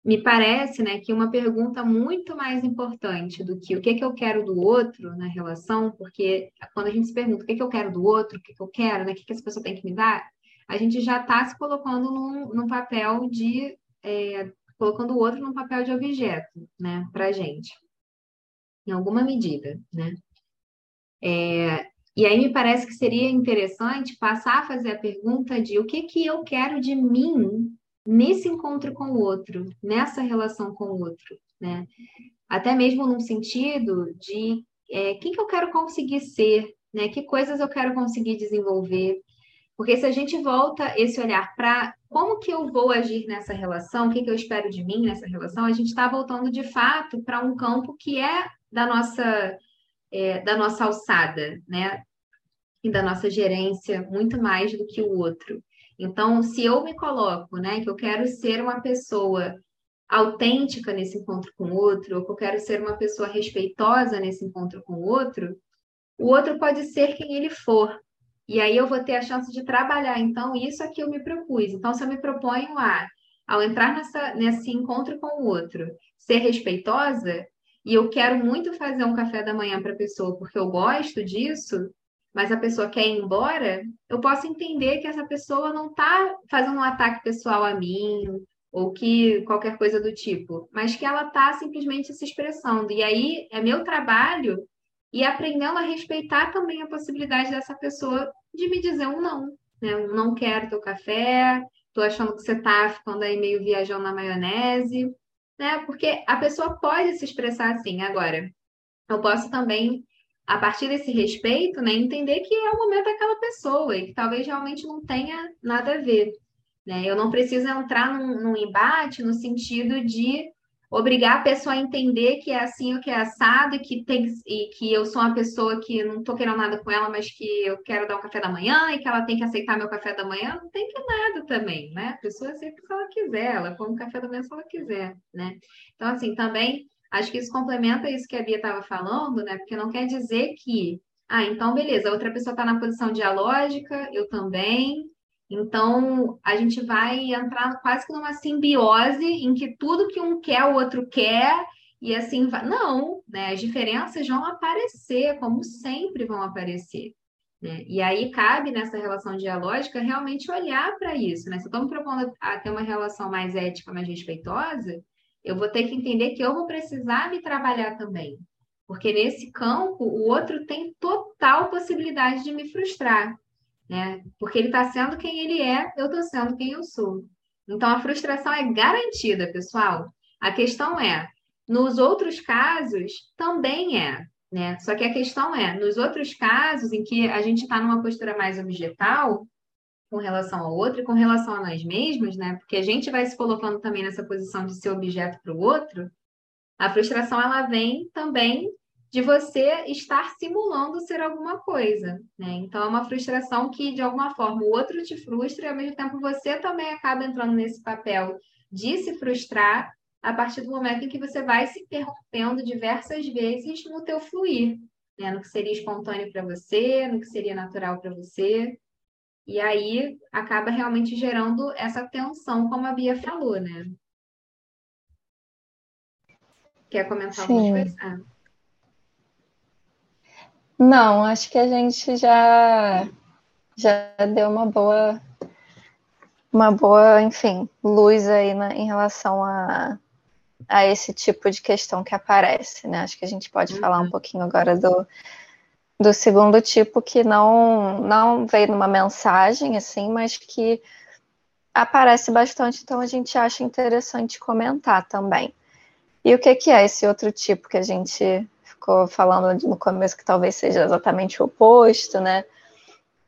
me parece né, que uma pergunta muito mais importante do que o que, é que eu quero do outro na relação, porque quando a gente se pergunta o que, é que eu quero do outro, o que, é que eu quero, né, o que, que essa pessoa tem que me dar, a gente já está se colocando num, num papel de. É, colocando o outro num papel de objeto, né, para a gente, em alguma medida, né. É, e aí me parece que seria interessante passar a fazer a pergunta de o que que eu quero de mim nesse encontro com o outro, nessa relação com o outro, né? Até mesmo num sentido de é, quem que eu quero conseguir ser, né? Que coisas eu quero conseguir desenvolver. Porque se a gente volta esse olhar para como que eu vou agir nessa relação, o que, que eu espero de mim nessa relação, a gente está voltando de fato para um campo que é da nossa é, da nossa alçada, né? E da nossa gerência muito mais do que o outro. Então, se eu me coloco, né, que eu quero ser uma pessoa autêntica nesse encontro com o outro, ou que eu quero ser uma pessoa respeitosa nesse encontro com o outro, o outro pode ser quem ele for. E aí eu vou ter a chance de trabalhar. Então, isso aqui eu me propus. Então, se eu me proponho a ao entrar nessa, nesse encontro com o outro, ser respeitosa, e eu quero muito fazer um café da manhã para a pessoa porque eu gosto disso, mas a pessoa quer ir embora, eu posso entender que essa pessoa não está fazendo um ataque pessoal a mim, ou que qualquer coisa do tipo, mas que ela está simplesmente se expressando. E aí é meu trabalho e aprendendo a respeitar também a possibilidade dessa pessoa de me dizer um não. Né? Eu não quero teu café, tô achando que você tá ficando aí meio viajando na maionese, né? Porque a pessoa pode se expressar assim. Agora, eu posso também, a partir desse respeito, né, entender que é o momento daquela pessoa e que talvez realmente não tenha nada a ver. Né? Eu não preciso entrar num, num embate no sentido de obrigar a pessoa a entender que é assim o que é assado e que tem e que eu sou uma pessoa que não estou querendo nada com ela, mas que eu quero dar o um café da manhã e que ela tem que aceitar meu café da manhã, não tem que nada também, né? A pessoa aceita se ela quiser, ela come café da manhã se ela quiser, né? Então, assim, também acho que isso complementa isso que a Bia estava falando, né? Porque não quer dizer que, ah, então beleza, a outra pessoa está na posição dialógica, eu também, então, a gente vai entrar quase que numa simbiose em que tudo que um quer, o outro quer, e assim vai. Não, né? As diferenças vão aparecer, como sempre vão aparecer. Né? E aí cabe nessa relação dialógica realmente olhar para isso. Né? Se eu estou me propondo a ter uma relação mais ética, mais respeitosa, eu vou ter que entender que eu vou precisar me trabalhar também. Porque nesse campo, o outro tem total possibilidade de me frustrar né? Porque ele está sendo quem ele é, eu estou sendo quem eu sou. Então a frustração é garantida, pessoal. A questão é, nos outros casos também é, né? Só que a questão é, nos outros casos em que a gente está numa postura mais objetal com relação ao outro e com relação a nós mesmos, né? Porque a gente vai se colocando também nessa posição de ser objeto para o outro. A frustração ela vem também de você estar simulando ser alguma coisa, né? Então é uma frustração que de alguma forma o outro te frustra e ao mesmo tempo você também acaba entrando nesse papel de se frustrar a partir do momento em que você vai se interrompendo diversas vezes no teu fluir, né? No que seria espontâneo para você, no que seria natural para você. E aí acaba realmente gerando essa tensão, como a Bia falou, né? Quer comentar Sim. alguma coisa? Ah. Não, acho que a gente já já deu uma boa uma boa, enfim, luz aí na, em relação a, a esse tipo de questão que aparece, né? Acho que a gente pode uhum. falar um pouquinho agora do, do segundo tipo que não não veio numa mensagem assim, mas que aparece bastante, então a gente acha interessante comentar também. E o que, que é esse outro tipo que a gente ficou falando no começo que talvez seja exatamente o oposto, né?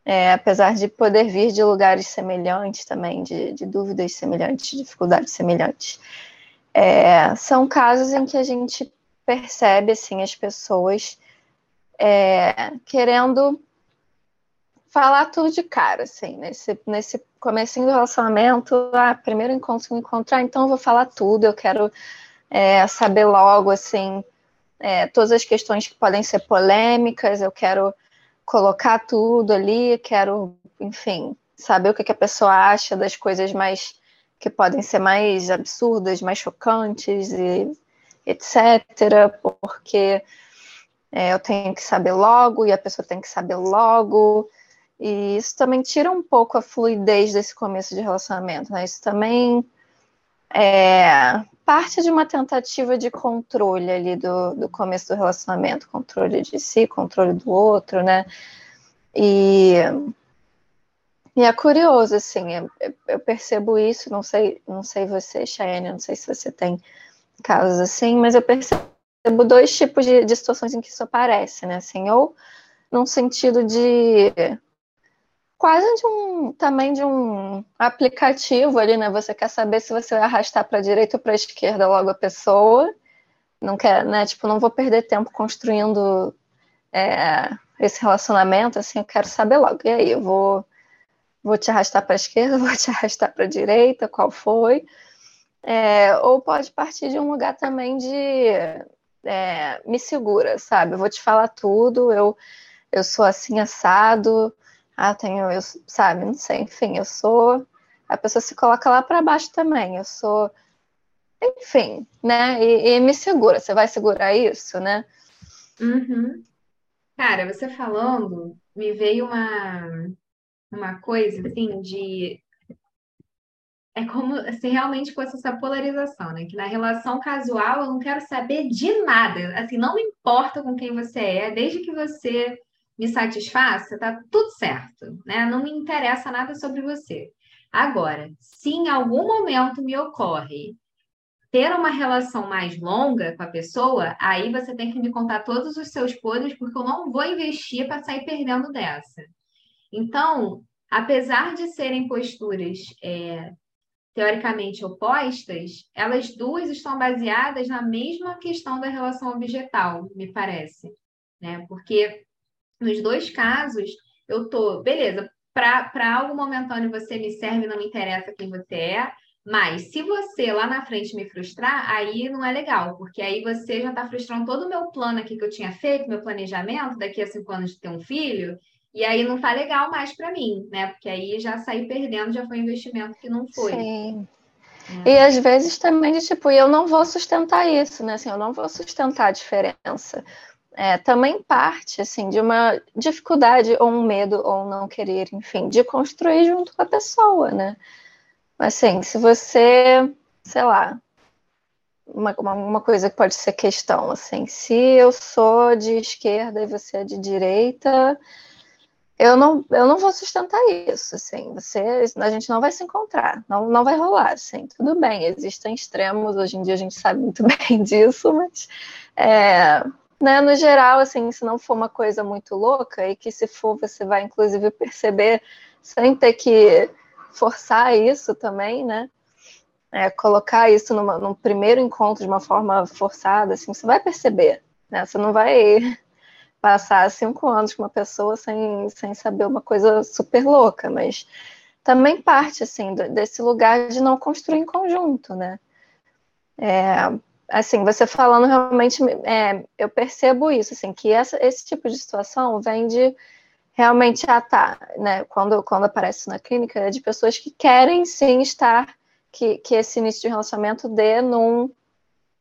É, apesar de poder vir de lugares semelhantes também, de, de dúvidas semelhantes, de dificuldades semelhantes. É, são casos em que a gente percebe assim as pessoas é, querendo falar tudo de cara, assim, nesse, nesse comecinho do relacionamento, ah, primeiro encontro me encontrar, então eu vou falar tudo, eu quero é, saber logo, assim, é, todas as questões que podem ser polêmicas, eu quero colocar tudo ali, quero, enfim, saber o que, que a pessoa acha das coisas mais que podem ser mais absurdas, mais chocantes e etc. Porque é, eu tenho que saber logo e a pessoa tem que saber logo. E isso também tira um pouco a fluidez desse começo de relacionamento, né? Isso também é, parte de uma tentativa de controle ali do, do começo do relacionamento, controle de si, controle do outro, né? E, e é curioso, assim, eu, percebo isso, não sei, não sei você, Cheyenne, não sei se você tem casos assim, mas eu percebo dois tipos de, de situações em que isso aparece, né? Assim, ou num sentido de quase de um também de um aplicativo ali, né? Você quer saber se você vai arrastar para direita ou para esquerda logo a pessoa. Não quer, né? Tipo, não vou perder tempo construindo é, esse relacionamento, assim, eu quero saber logo. E aí, eu vou vou te arrastar para a esquerda, vou te arrastar para a direita, qual foi? É, ou pode partir de um lugar também de é, me segura, sabe? Eu vou te falar tudo, eu, eu sou assim assado, ah, tenho, eu, sabe, não sei, enfim, eu sou a pessoa se coloca lá para baixo também. Eu sou, enfim, né? E, e, me segura. Você vai segurar isso, né? Uhum. Cara, você falando, me veio uma, uma coisa assim de é como se realmente fosse essa polarização, né? Que na relação casual eu não quero saber de nada. Assim, não me importa com quem você é, desde que você me satisfaça, tá tudo certo, né? Não me interessa nada sobre você. Agora, se em algum momento me ocorre ter uma relação mais longa com a pessoa, aí você tem que me contar todos os seus podres, porque eu não vou investir para sair perdendo dessa. Então, apesar de serem posturas é, teoricamente opostas, elas duas estão baseadas na mesma questão da relação objetal, me parece, né? Porque nos dois casos eu tô, beleza, para algo momentâneo você me serve, não me interessa quem você é, mas se você lá na frente me frustrar, aí não é legal, porque aí você já está frustrando todo o meu plano aqui que eu tinha feito, meu planejamento, daqui a cinco anos de ter um filho, e aí não tá legal mais para mim, né? Porque aí já saí perdendo, já foi um investimento que não foi. Sim. É. E às vezes também de tipo, eu não vou sustentar isso, né? Assim, eu não vou sustentar a diferença. É, também parte assim de uma dificuldade ou um medo ou um não querer, enfim, de construir junto com a pessoa, né? Assim, se você, sei lá, uma, uma coisa que pode ser questão, assim, se eu sou de esquerda e você é de direita, eu não, eu não vou sustentar isso, assim, você, a gente não vai se encontrar, não, não vai rolar, assim, tudo bem, existem extremos, hoje em dia a gente sabe muito bem disso, mas, é, né, no geral, assim, se não for uma coisa muito louca, e que se for, você vai, inclusive, perceber, sem ter que forçar isso também, né, é, colocar isso numa, num primeiro encontro de uma forma forçada, assim, você vai perceber, né, você não vai passar cinco anos com uma pessoa sem, sem saber uma coisa super louca, mas também parte, assim, desse lugar de não construir em conjunto, né? É, assim, você falando realmente, é, eu percebo isso, assim, que essa, esse tipo de situação vem de realmente, ah, tá, né, quando, quando aparece na clínica, é de pessoas que querem sim estar, que, que esse início de relacionamento dê num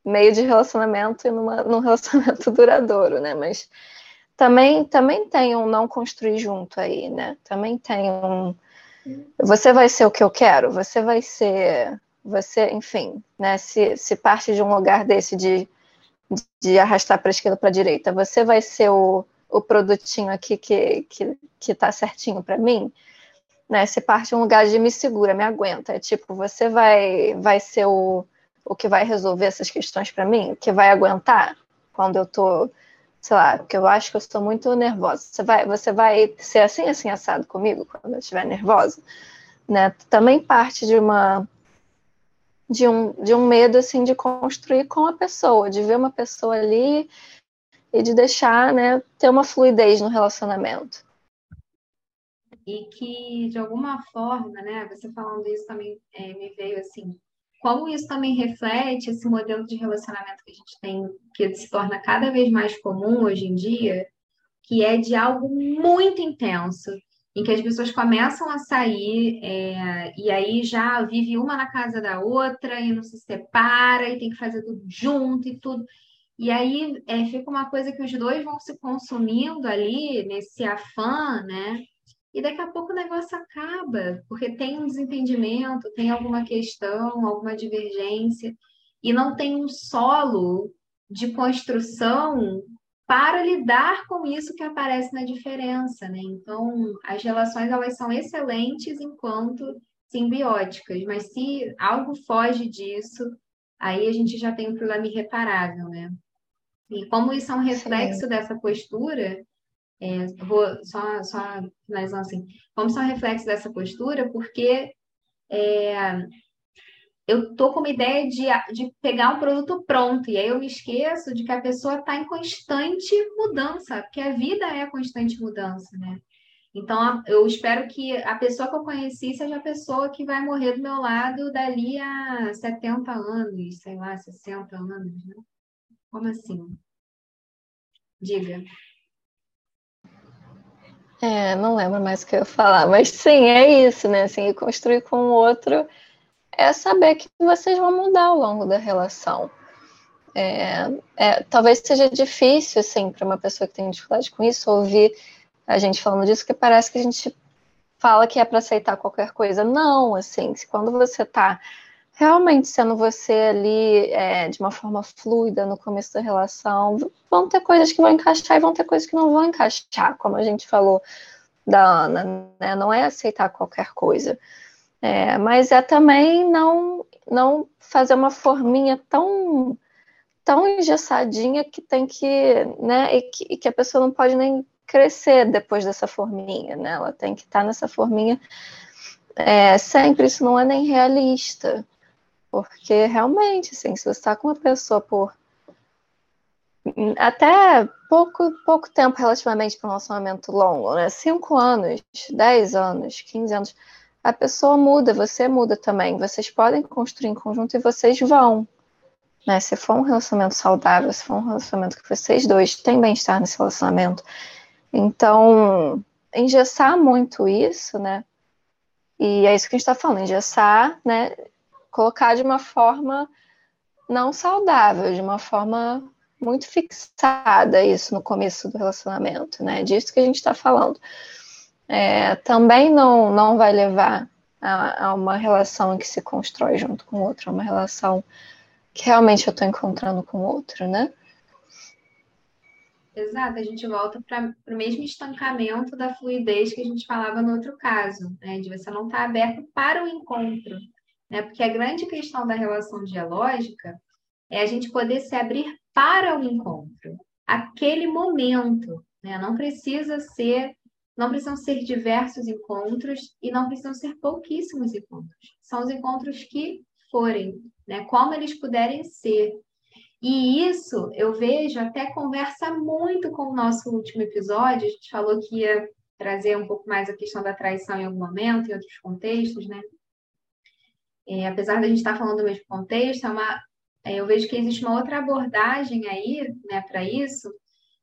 meio de relacionamento e numa, num relacionamento duradouro, né, mas também, também tem um não construir junto aí, né? Também tem um. Você vai ser o que eu quero, você vai ser. Você, enfim, né? Se, se parte de um lugar desse de, de arrastar para a esquerda para a direita, você vai ser o, o produtinho aqui que, que, que tá certinho para mim, né? Se parte de um lugar de me segura, me aguenta. É tipo, você vai, vai ser o, o que vai resolver essas questões para mim, que vai aguentar quando eu tô sei lá, porque eu acho que eu estou muito nervosa. Você vai, você vai ser assim, assim, assado comigo quando eu estiver nervosa? Né? Também parte de uma de um, de um medo assim de construir com a pessoa, de ver uma pessoa ali e de deixar, né, ter uma fluidez no relacionamento. E que de alguma forma, né, você falando isso também é, me veio assim, como isso também reflete esse modelo de relacionamento que a gente tem, que se torna cada vez mais comum hoje em dia, que é de algo muito intenso, em que as pessoas começam a sair é, e aí já vive uma na casa da outra e não se separa e tem que fazer tudo junto e tudo. E aí é, fica uma coisa que os dois vão se consumindo ali nesse afã, né? E daqui a pouco o negócio acaba, porque tem um desentendimento, tem alguma questão, alguma divergência, e não tem um solo de construção para lidar com isso que aparece na diferença, né? Então, as relações elas são excelentes enquanto simbióticas, mas se algo foge disso, aí a gente já tem um problema irreparável, né? E como isso é um reflexo Sim. dessa postura, é, vou só, só finalizando assim, como são reflexos dessa postura, porque é, eu tô com uma ideia de, de pegar um produto pronto, e aí eu me esqueço de que a pessoa está em constante mudança, porque a vida é constante mudança, né? Então, eu espero que a pessoa que eu conheci seja a pessoa que vai morrer do meu lado dali a 70 anos, sei lá, 60 anos, né? Como assim? Diga. É, não lembro mais o que eu ia falar, mas sim, é isso, né? Assim, construir com o outro é saber que vocês vão mudar ao longo da relação. É, é, talvez seja difícil, assim, para uma pessoa que tem dificuldade com isso, ouvir a gente falando disso, que parece que a gente fala que é para aceitar qualquer coisa. Não, assim, quando você está realmente sendo você ali é, de uma forma fluida no começo da relação, vão ter coisas que vão encaixar e vão ter coisas que não vão encaixar, como a gente falou da Ana, né? Não é aceitar qualquer coisa. É, mas é também não, não fazer uma forminha tão tão engessadinha que tem que, né, e que, e que, a pessoa não pode nem crescer depois dessa forminha, né? Ela tem que estar tá nessa forminha é, sempre. Isso não é nem realista. Porque realmente, assim, se você está com uma pessoa por até pouco, pouco tempo relativamente para um relacionamento longo, né? Cinco anos, dez anos, quinze anos, a pessoa muda, você muda também. Vocês podem construir em conjunto e vocês vão. Né? Se for um relacionamento saudável, se for um relacionamento que vocês dois têm bem-estar nesse relacionamento. Então, engessar muito isso, né? E é isso que a gente está falando, engessar, né? Colocar de uma forma não saudável, de uma forma muito fixada isso no começo do relacionamento, né? Disso que a gente está falando. É, também não, não vai levar a, a, uma relação que se constrói junto com o outro, uma relação que realmente eu estou encontrando com o outro, né? Exato, a gente volta para o mesmo estancamento da fluidez que a gente falava no outro caso, né? De você não estar tá aberto para o encontro. Né? Porque a grande questão da relação dialógica é a gente poder se abrir para o encontro, aquele momento. Né? Não precisa ser, não precisam ser diversos encontros e não precisam ser pouquíssimos encontros. São os encontros que forem, né? como eles puderem ser. E isso eu vejo até conversa muito com o nosso último episódio. A gente falou que ia trazer um pouco mais a questão da traição em algum momento, em outros contextos, né? É, apesar da gente estar falando do mesmo contexto, é uma, é, eu vejo que existe uma outra abordagem aí, né, para isso,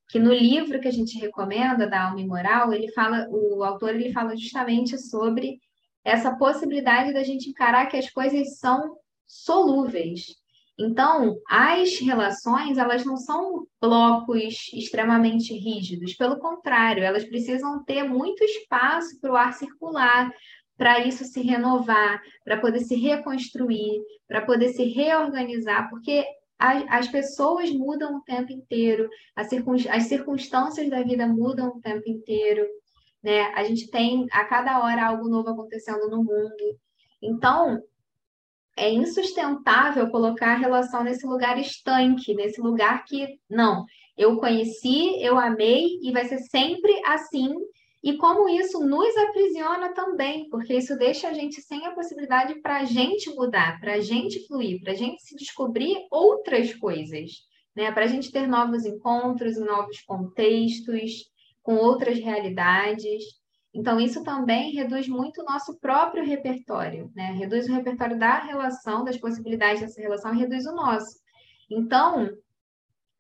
que no livro que a gente recomenda, da Alma e Moral, ele fala, o autor ele fala justamente sobre essa possibilidade da gente encarar que as coisas são solúveis. Então, as relações, elas não são blocos extremamente rígidos, pelo contrário, elas precisam ter muito espaço para o ar circular, para isso se renovar, para poder se reconstruir, para poder se reorganizar, porque as, as, pessoas mudam o tempo inteiro, as circunstâncias da vida mudam o tempo inteiro, né? A gente tem a cada hora algo novo acontecendo no mundo. Então, é insustentável colocar a relação nesse lugar estanque, nesse lugar que, não, eu conheci, eu amei e vai ser sempre assim e como isso nos aprisiona também, porque isso deixa a gente sem a possibilidade para a gente mudar, para a gente fluir, para a gente se descobrir outras coisas, né? Para a gente ter novos encontros novos contextos, com outras realidades. Então, isso também reduz muito o nosso próprio repertório, né? Reduz o repertório da relação, das possibilidades dessa relação, reduz o nosso. Então,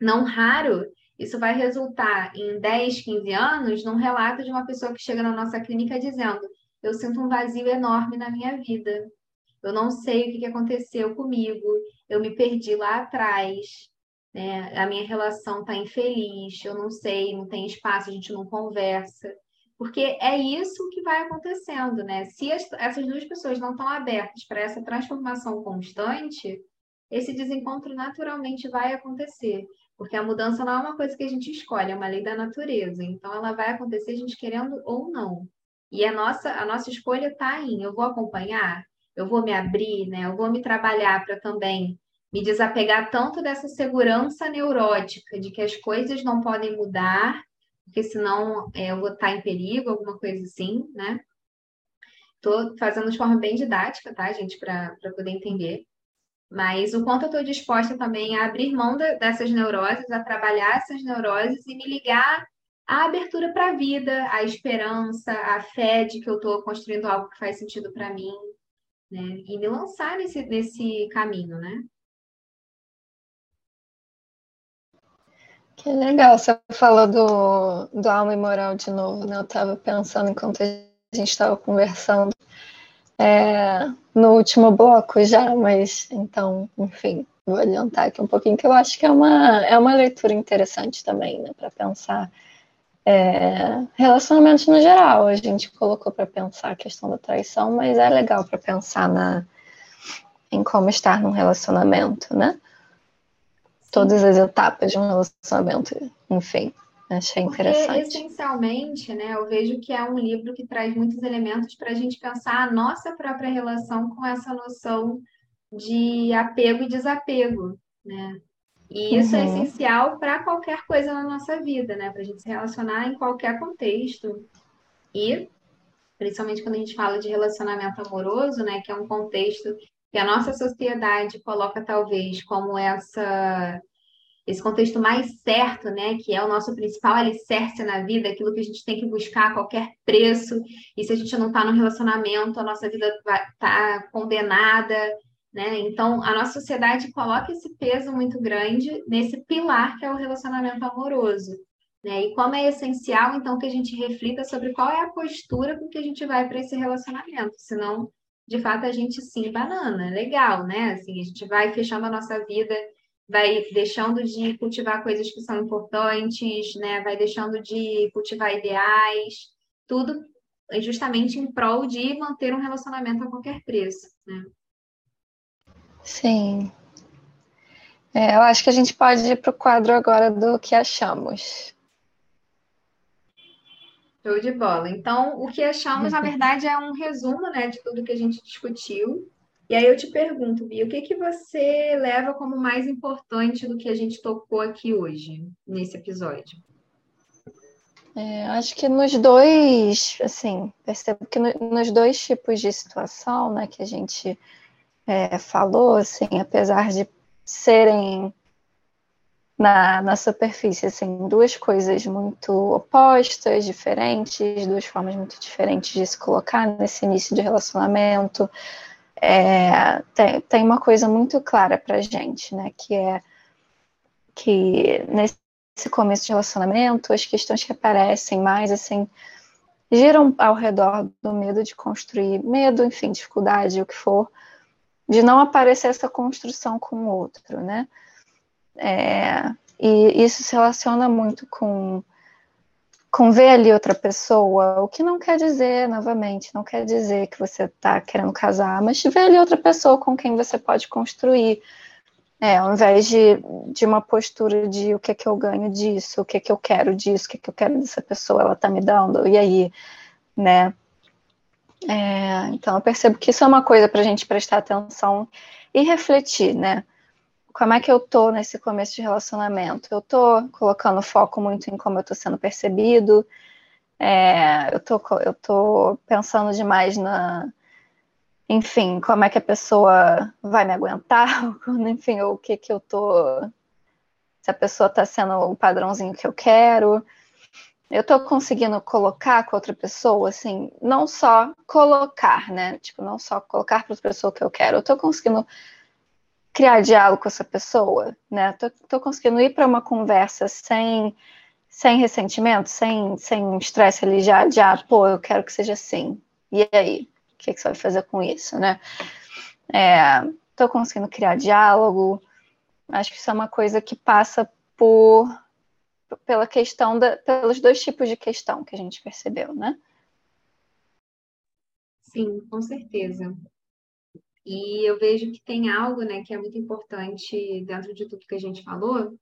não raro, isso vai resultar em 10, 15 anos num relato de uma pessoa que chega na nossa clínica dizendo: Eu sinto um vazio enorme na minha vida. Eu não sei o que aconteceu comigo. Eu me perdi lá atrás. Né? A minha relação está infeliz. Eu não sei, não tem espaço, a gente não conversa. Porque é isso que vai acontecendo, né? Se as, essas duas pessoas não estão abertas para essa transformação constante, esse desencontro naturalmente vai acontecer. Porque a mudança não é uma coisa que a gente escolhe, é uma lei da natureza. Então, ela vai acontecer a gente querendo ou não. E a nossa, a nossa escolha está em eu vou acompanhar, eu vou me abrir, né? eu vou me trabalhar para também me desapegar tanto dessa segurança neurótica de que as coisas não podem mudar, porque senão é, eu vou estar em perigo, alguma coisa assim, né? Estou fazendo de forma bem didática, tá, gente, para poder entender. Mas o quanto eu estou disposta também a abrir mão dessas neuroses, a trabalhar essas neuroses e me ligar à abertura para a vida, à esperança, à fé de que eu estou construindo algo que faz sentido para mim, né? E me lançar nesse, nesse caminho, né? Que legal, você falou do, do alma e moral de novo, né? Eu estava pensando enquanto a gente estava conversando é, no último bloco já, mas então, enfim, vou adiantar aqui um pouquinho, que eu acho que é uma, é uma leitura interessante também, né, para pensar é, relacionamentos no geral. A gente colocou para pensar a questão da traição, mas é legal para pensar na, em como estar num relacionamento, né? Todas as etapas de um relacionamento, enfim. Achei interessante. Porque, essencialmente, né, eu vejo que é um livro que traz muitos elementos para a gente pensar a nossa própria relação com essa noção de apego e desapego, né? E isso é uhum. é essencial para qualquer coisa na nossa vida, né? Para a gente se relacionar em qualquer contexto. E, principalmente quando a gente fala de relacionamento amoroso, né? Que é um contexto que a nossa sociedade coloca, talvez, como essa esse contexto mais certo, né, que é o nosso principal alicerce na vida, aquilo que a gente tem que buscar a qualquer preço, e se a gente não está no relacionamento, a nossa vida está condenada, né? Então, a nossa sociedade coloca esse peso muito grande nesse pilar que é o relacionamento amoroso. Né? E como é essencial, então, que a gente reflita sobre qual é a postura com que a gente vai para esse relacionamento, senão, de fato, a gente sim banana, legal, né? Assim, a gente vai fechando a nossa vida, vai deixando de cultivar coisas que são importantes, né? Vai deixando de cultivar ideais, tudo justamente em prol de manter um relacionamento a qualquer preço, né? Sim. É, eu acho que a gente pode ir para o quadro agora do que achamos. Show de bola. Então, o que achamos, na verdade, é um resumo né, de tudo que a gente discutiu. E aí eu te pergunto, Bia, o que, que você leva como mais importante do que a gente tocou aqui hoje, nesse episódio? É, acho que nos dois, assim, percebo que no, nos dois tipos de situação, né, que a gente é, falou, assim, apesar de serem na, na superfície, assim, duas coisas muito opostas, diferentes, duas formas muito diferentes de se colocar nesse início de relacionamento. É, tem, tem uma coisa muito clara pra gente, né, que é que nesse começo de relacionamento, as questões que aparecem mais, assim, giram ao redor do medo de construir, medo, enfim, dificuldade, o que for, de não aparecer essa construção com o outro, né? É, e isso se relaciona muito com, com ver ali outra pessoa, o que não quer dizer, novamente, não quer dizer que você está querendo casar, mas ver ali outra pessoa com quem você pode construir, é, ao invés de, de uma postura de o que é que eu ganho disso, o que é que eu quero disso, o que é que eu quero dessa pessoa, ela está me dando, e aí, né? É, então, eu percebo que isso é uma coisa para a gente prestar atenção e refletir, né? Como é que eu tô nesse começo de relacionamento? Eu tô colocando foco muito em como eu tô sendo percebido, é, eu, tô, eu tô pensando demais na. Enfim, como é que a pessoa vai me aguentar, enfim, o que que eu tô. Se a pessoa tá sendo o padrãozinho que eu quero eu estou conseguindo colocar com outra pessoa, assim, não só colocar, né? Tipo, não só colocar para outra pessoa o que eu quero, eu estou conseguindo criar diálogo com essa pessoa, né? Tô, tô conseguindo ir para uma conversa sem, sem ressentimento, sem, sem estresse ali já, já, pô, eu quero que seja assim. E aí? O que, que você vai fazer com isso, né? É, tô conseguindo criar diálogo. Acho que isso é uma coisa que passa por pela questão da, pelos dois tipos de questão que a gente percebeu, né? Sim, com certeza. E eu vejo que tem algo, né, que é muito importante dentro de tudo que a gente falou,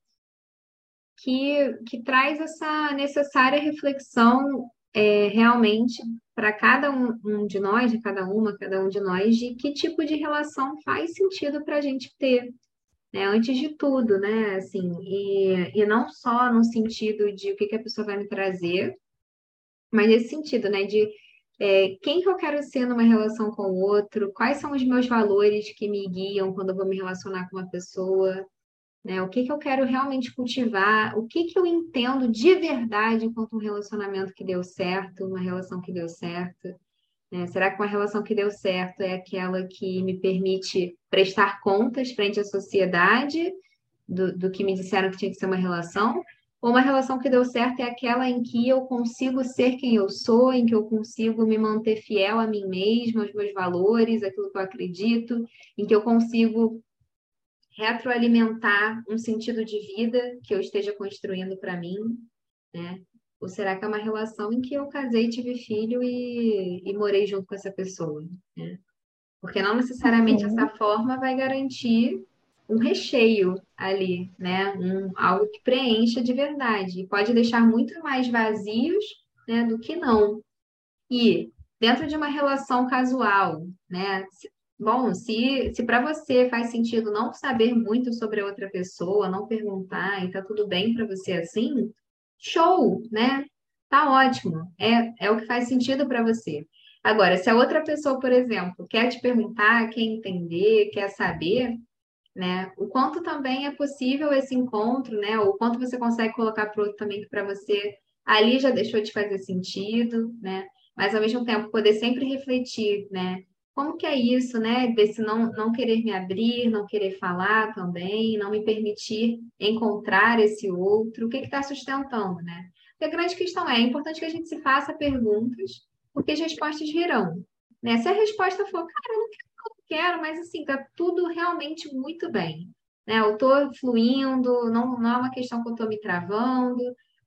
que, que traz essa necessária reflexão é, realmente para cada um, um, de nós, de cada uma, cada um de nós, de que tipo de relação faz sentido para a gente ter, né? Antes de tudo, né? Assim, e, e não só no sentido de o que, que a pessoa vai me trazer, mas nesse sentido, né? De é, quem que eu quero ser numa relação com o outro, quais são os meus valores que me guiam quando eu vou me relacionar com uma pessoa, né? O que que eu quero realmente cultivar, o que que eu entendo de verdade enquanto um relacionamento que deu certo, uma relação que deu certo. Né? Será que uma relação que deu certo é aquela que me permite prestar contas frente à sociedade do, do que me disseram que tinha que ser uma relação? Ou uma relação que deu certo é aquela em que eu consigo ser quem eu sou, em que eu consigo me manter fiel a mim mesma, aos meus valores, aquilo que eu acredito, em que eu consigo retroalimentar um sentido de vida que eu esteja construindo para mim, né? Ou será que é uma relação em que eu casei, tive filho e, e morei junto com essa pessoa, né? Porque não necessariamente uhum. essa forma vai garantir um recheio ali, né? Um, algo que preencha de verdade. E pode deixar muito mais vazios né, do que não. E dentro de uma relação casual, né? Bom, se, se para você faz sentido não saber muito sobre a outra pessoa, não perguntar e tá tudo bem para você assim, show, né? Tá ótimo. É, é o que faz sentido para você. Agora, se a outra pessoa, por exemplo, quer te perguntar, quer entender, quer saber, né? O quanto também é possível esse encontro, né? O quanto você consegue colocar para outro também que para você ali já deixou de fazer sentido, né? Mas ao mesmo tempo poder sempre refletir, né? Como que é isso, né? Desse não, não querer me abrir, não querer falar também, não me permitir encontrar esse outro, o que está sustentando, né? Porque a grande questão é, é importante que a gente se faça perguntas, porque as respostas virão. Né? Se a resposta for, cara, eu não quero, quero mas assim, tá tudo realmente muito bem. Né? Eu tô fluindo, não, não é uma questão que eu tô me travando,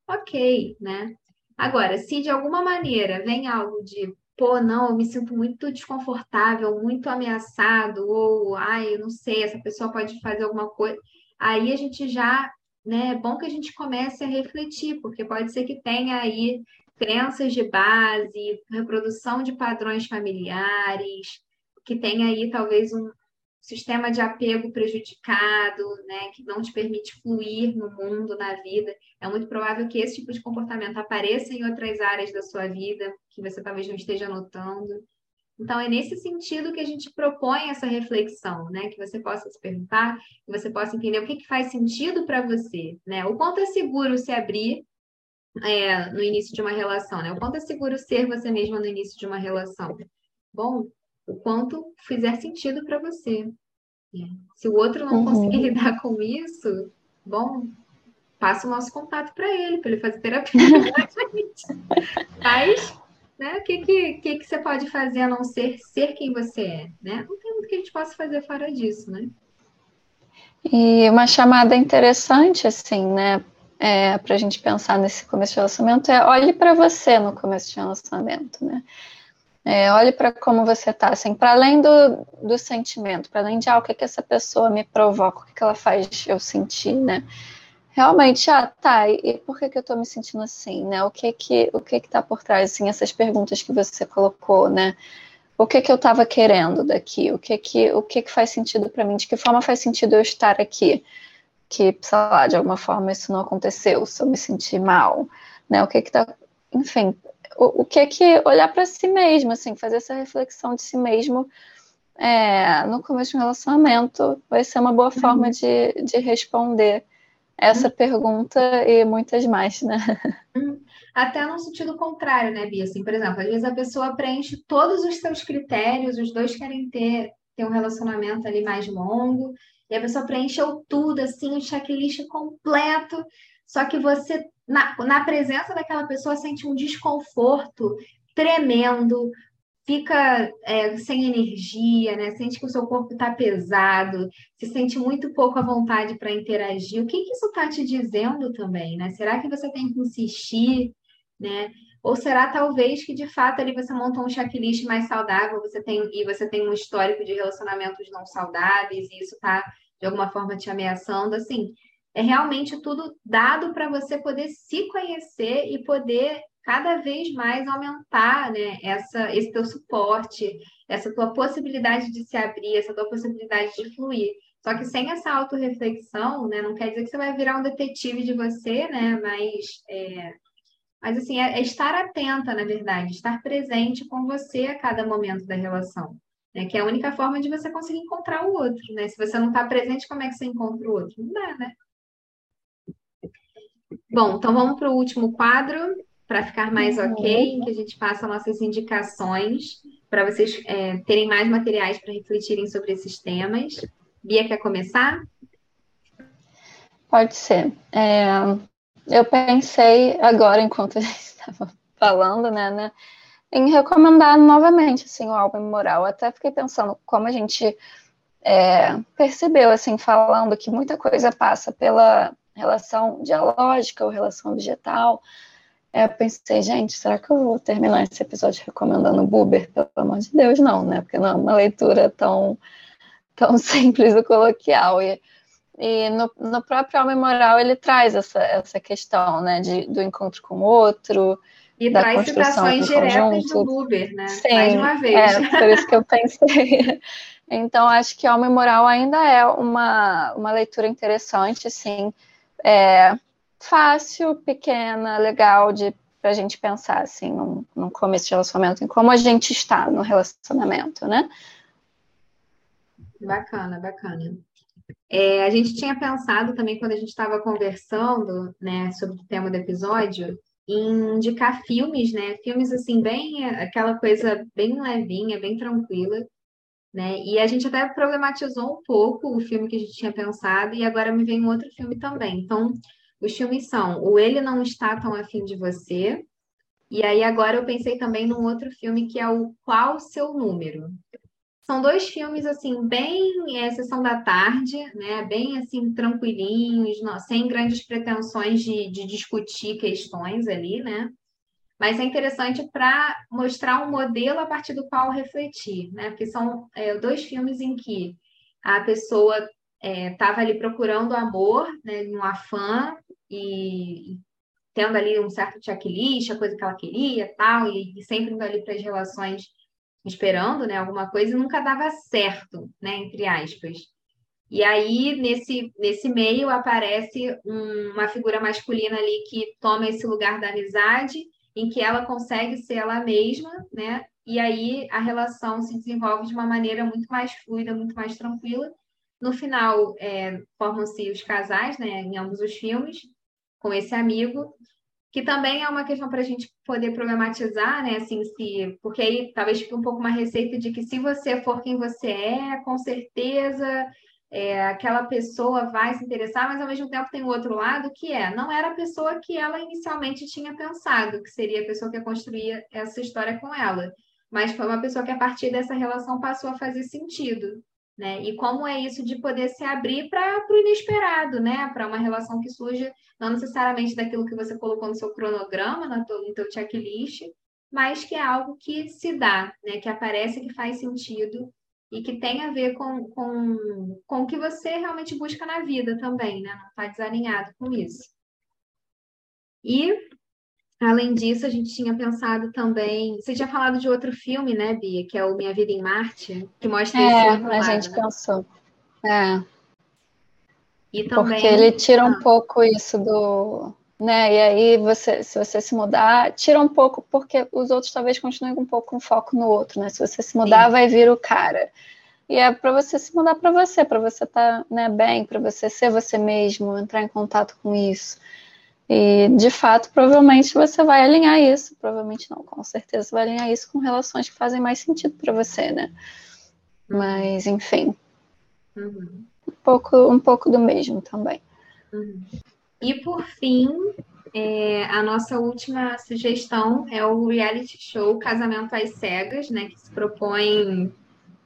ok, né? Agora, se de alguma maneira vem algo de pô, não, eu me sinto muito desconfortável, muito ameaçado, ou, ai, eu não sei, essa pessoa pode fazer alguma coisa. Aí a gente já, né, é bom que a gente comece a refletir, porque pode ser que tenha aí crenças de base, reprodução de padrões familiares, que tenha aí talvez um, sistema de apego prejudicado, né, que não te permite fluir no mundo, na vida. É muito provável que esse tipo de comportamento apareça em outras áreas da sua vida, que você talvez não esteja notando. Então, é nesse sentido que a gente propõe essa reflexão, né? Que você possa se perguntar, que você possa entender o que, que faz sentido para você, né? O quanto é seguro se abrir é, no início de uma relação, né? O quanto é seguro ser você mesma no início de uma relação. Bom, o quanto fizer sentido para você. É. Se o outro não uhum. conseguir lidar com isso, bom, passa o nosso contato para ele, para ele fazer terapia Mas, né, o que, que, que, que você pode fazer a não ser ser quem você é? Né? Não tem muito que a gente possa fazer fora disso, né? E uma chamada interessante, assim, né, é, para a gente pensar nesse começo de relacionamento é olhe para você no começo de relacionamento, né? É, olhe para como você está, assim, para além do, do sentimento, para além de ah, o que, que essa pessoa me provoca, o que, que ela faz eu sentir, né? Realmente, ah, tá, e, por que, que eu estou me sentindo assim, né? O que que o que que tá por trás, assim, essas perguntas que você colocou, né? O que que eu estava querendo daqui? O que que o que que faz sentido para mim? De que forma faz sentido eu estar aqui? Que, sei lá, de alguma forma isso não aconteceu, se eu me sentir mal, né? O que que tá, enfim, o, o que é que olhar para si mesmo, assim, fazer essa reflexão de si mesmo é, no começo de um relacionamento vai ser uma boa uhum. forma de, de responder essa uhum. pergunta e muitas mais, né? Uhum. Até no sentido contrário, né, Bia? Assim, por exemplo, às vezes a pessoa preenche todos os seus critérios, os dois querem ter, ter um relacionamento ali mais longo, e a pessoa preencheu tudo, assim, o checklist completo, só que você na, na presença daquela pessoa, sente um desconforto tremendo, fica é, sem energia, né? Sente que o seu corpo está pesado, se sente muito pouco à vontade para interagir. O que, que isso está te dizendo também, né? Será que você tem que insistir, né? Ou será talvez que de fato ali você montou um checklist mais saudável, você tem e você tem um histórico de relacionamentos não saudáveis e isso está de alguma forma te ameaçando, assim? É realmente tudo dado para você poder se conhecer e poder cada vez mais aumentar né, essa, esse teu suporte, essa tua possibilidade de se abrir, essa tua possibilidade de fluir. Só que sem essa autorreflexão, né, não quer dizer que você vai virar um detetive de você, né, mas, é, mas assim, é, é estar atenta, na verdade, estar presente com você a cada momento da relação. Né, que é a única forma de você conseguir encontrar o outro, né? Se você não está presente, como é que você encontra o outro? Não dá, né? Bom, então vamos para o último quadro, para ficar mais uhum. ok, que a gente passa nossas indicações para vocês é, terem mais materiais para refletirem sobre esses temas. Bia, quer começar? Pode ser. É, eu pensei agora, enquanto a gente estava falando, né, né, em recomendar novamente, assim, o álbum Moral. Até fiquei pensando como a gente é, percebeu, assim, falando que muita coisa passa pela relação dialógica ou relação vegetal. É, eu pensei, gente, será que eu vou terminar esse episódio recomendando o Buber? Pelo amor de Deus, não, né? Porque não é uma leitura tão, tão simples e coloquial. E, e no, no próprio Alma Moral ele traz essa, essa questão, né, de, do encontro com o outro, e da traz citações diretas do Buber, né? Sim, Mais uma vez. É, por isso que eu pensei. Então, acho que Alma e Moral ainda é uma, uma leitura interessante, assim, é, fácil, pequena, legal de para a gente pensar, assim, num, num começo de relacionamento, em como a gente está no relacionamento, né? Bacana, bacana. É, a gente tinha pensado também, quando a gente estava conversando, né, sobre o tema do episódio, em indicar filmes, né? Filmes assim, bem aquela coisa bem levinha, bem tranquila, né? E a gente até problematizou um pouco o filme que a gente tinha pensado, e agora me vem um outro filme também. Então, os filmes são O Ele Não Está Tão Afim de Você, e aí agora eu pensei também num outro filme que é o Qual Seu Número? São dois filmes, assim, bem é, sessão da tarde, né? Bem, assim, tranquilinhos, não, sem grandes pretensões de, de discutir questões ali, né? Mas é interessante para mostrar um modelo a partir do qual refletir, né? Porque são é, dois filmes em que a pessoa estava é, ali procurando amor, né, num afã e, e, tendo ali um certo checklist, a coisa que ela queria, tal, e, e sempre indo ali para as relações esperando, né, alguma coisa e nunca dava certo, né, entre aspas. E aí, nesse, nesse meio, aparece um, uma figura masculina ali que toma esse lugar da amizade, em que ela consegue ser ela mesma, né? E aí a relação se desenvolve de uma maneira muito mais fluida, muito mais tranquila. No final, é, formam-se os casais, né, em ambos os filmes, com esse amigo, que também é uma questão para a gente poder problematizar, né? Assim, se, porque aí talvez fique um pouco uma receita de que se você for quem você é, com certeza é, aquela pessoa vai se interessar, mas ao mesmo tempo tem o outro lado que é, não era a pessoa que ela inicialmente tinha pensado, que seria a pessoa que construía essa história com ela, mas foi uma pessoa que a partir dessa relação passou a fazer sentido. Né? E como é isso de poder se abrir para o inesperado, né? Para uma relação que surge não necessariamente daquilo que você colocou no seu cronograma, no teu, no teu checklist, mas que é algo que se dá, né? Que aparece, que faz sentido e que tem a ver com, com, com o que você realmente busca na vida também, né? Não está desalinhado com isso. E Além disso, a gente tinha pensado também. Você tinha falado de outro filme, né, Bia? Que é o Minha Vida em Marte, que mostra é, esse outro a lado, gente né? pensou. É. E também, Porque ele tira ah. um pouco isso do. Né? E aí, você, se você se mudar, tira um pouco, porque os outros talvez continuem um pouco com foco no outro, né? Se você se mudar, Sim. vai vir o cara. E é para você se mudar para você, para você estar tá, né, bem, para você ser você mesmo, entrar em contato com isso. E, de fato, provavelmente você vai alinhar isso, provavelmente não, com certeza vai alinhar isso com relações que fazem mais sentido para você, né? Mas, enfim, uhum. um, pouco, um pouco do mesmo também. Uhum. E, por fim, é, a nossa última sugestão é o reality show Casamento às Cegas, né? Que se propõe,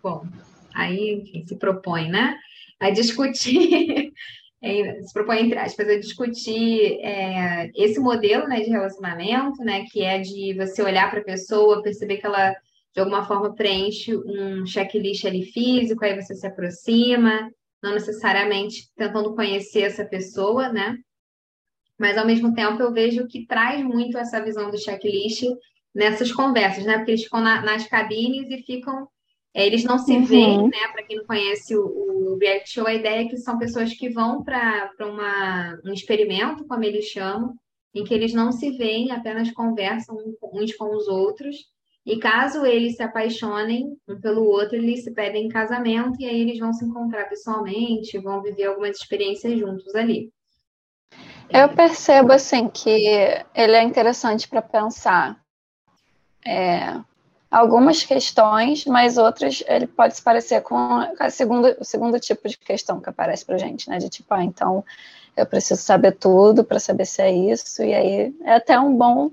bom, aí quem se propõe, né? A discutir é, se propõe, entre aspas, a discutir é, esse modelo né, de relacionamento, né, que é de você olhar para a pessoa, perceber que ela, de alguma forma, preenche um checklist ali físico, aí você se aproxima, não necessariamente tentando conhecer essa pessoa, né? Mas, ao mesmo tempo, eu vejo que traz muito essa visão do checklist nessas conversas, né? Porque eles ficam na, nas cabines e ficam é, eles não se uhum. veem, né? Para quem não conhece o, o reality show, a ideia é que são pessoas que vão para um experimento, como eles chamam, em que eles não se veem, apenas conversam uns com os outros. E caso eles se apaixonem um pelo outro, eles se pedem em casamento e aí eles vão se encontrar pessoalmente, vão viver algumas experiências juntos ali. Eu percebo assim que ele é interessante para pensar. É, algumas questões, mas outras ele pode se parecer com a segundo, o segundo tipo de questão que aparece para gente, né? De tipo, ah, então eu preciso saber tudo para saber se é isso, e aí é até um bom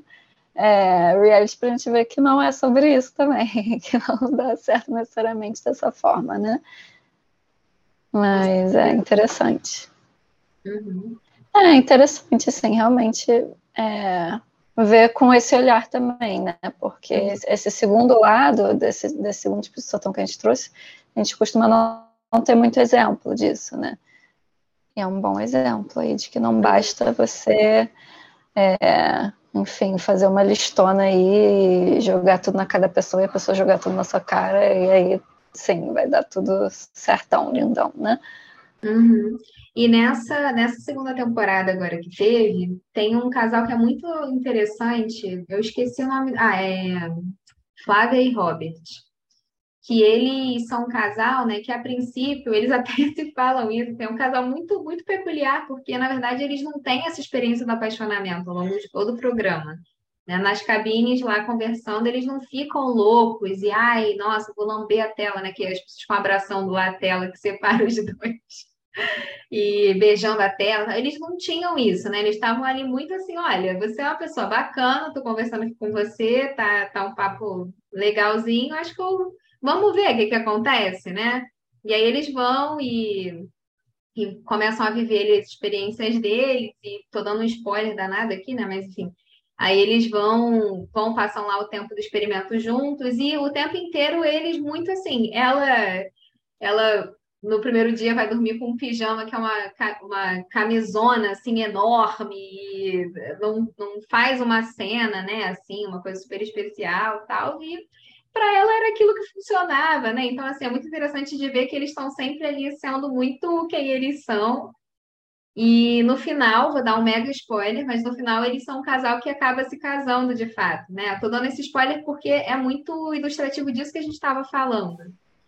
é, reality para a gente ver que não é sobre isso também, que não dá certo necessariamente dessa forma, né? Mas é interessante. Uhum. É interessante, assim, realmente é, ver com esse olhar também, né? Porque uhum. esse segundo lado, desse, desse segundo tipo de situação que a gente trouxe, a gente costuma não, não ter muito exemplo disso, né? E é um bom exemplo aí de que não basta você, é, enfim, fazer uma listona aí e jogar tudo na cara da pessoa e a pessoa jogar tudo na sua cara e aí, sim, vai dar tudo certão, lindão, né? Uhum. E nessa, nessa segunda temporada agora que teve, tem um casal que é muito interessante. Eu esqueci o nome. Ah, é Flávia e Robert. Que eles são um casal, né? Que a princípio eles até se falam isso. É um casal muito, muito peculiar, porque na verdade eles não têm essa experiência do apaixonamento ao longo de todo o programa. Né? Nas cabines lá conversando, eles não ficam loucos e ai, nossa, vou lamber a tela, né? Que as pessoas ficam abraçando lá a tela que separa os dois e beijando a tela. Eles não tinham isso, né? Eles estavam ali muito assim: olha, você é uma pessoa bacana, tô conversando aqui com você, tá, tá um papo legalzinho, acho que eu... vamos ver o que, que acontece, né? E aí eles vão e, e começam a viver as experiências deles, e tô dando um spoiler danado aqui, né? Mas enfim. Aí eles vão, vão, passam lá o tempo do experimento juntos, e o tempo inteiro eles muito assim, ela ela no primeiro dia vai dormir com um pijama que é uma, uma camisona assim enorme e não, não faz uma cena, né? Assim, uma coisa super especial tal. E para ela era aquilo que funcionava, né? Então, assim, é muito interessante de ver que eles estão sempre ali sendo muito quem eles são. E no final, vou dar um mega spoiler, mas no final eles são um casal que acaba se casando de fato, né? Tô dando esse spoiler porque é muito ilustrativo disso que a gente estava falando.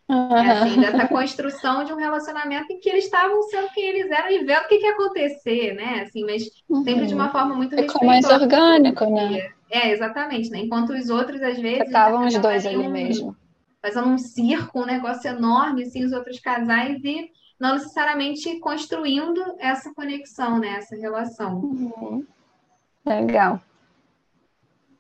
Uhum. É assim, dessa construção de um relacionamento em que eles estavam sendo quem eles eram e vendo o que, que ia acontecer, né? Assim, mas sempre de uma forma muito Ficou mais orgânico, né? É, exatamente, né? Enquanto os outros, às vezes. Estavam os dois ali um, mesmo. Fazendo um circo, um negócio enorme, assim, os outros casais, e não necessariamente construindo essa conexão, né? Essa relação. Uhum. Legal.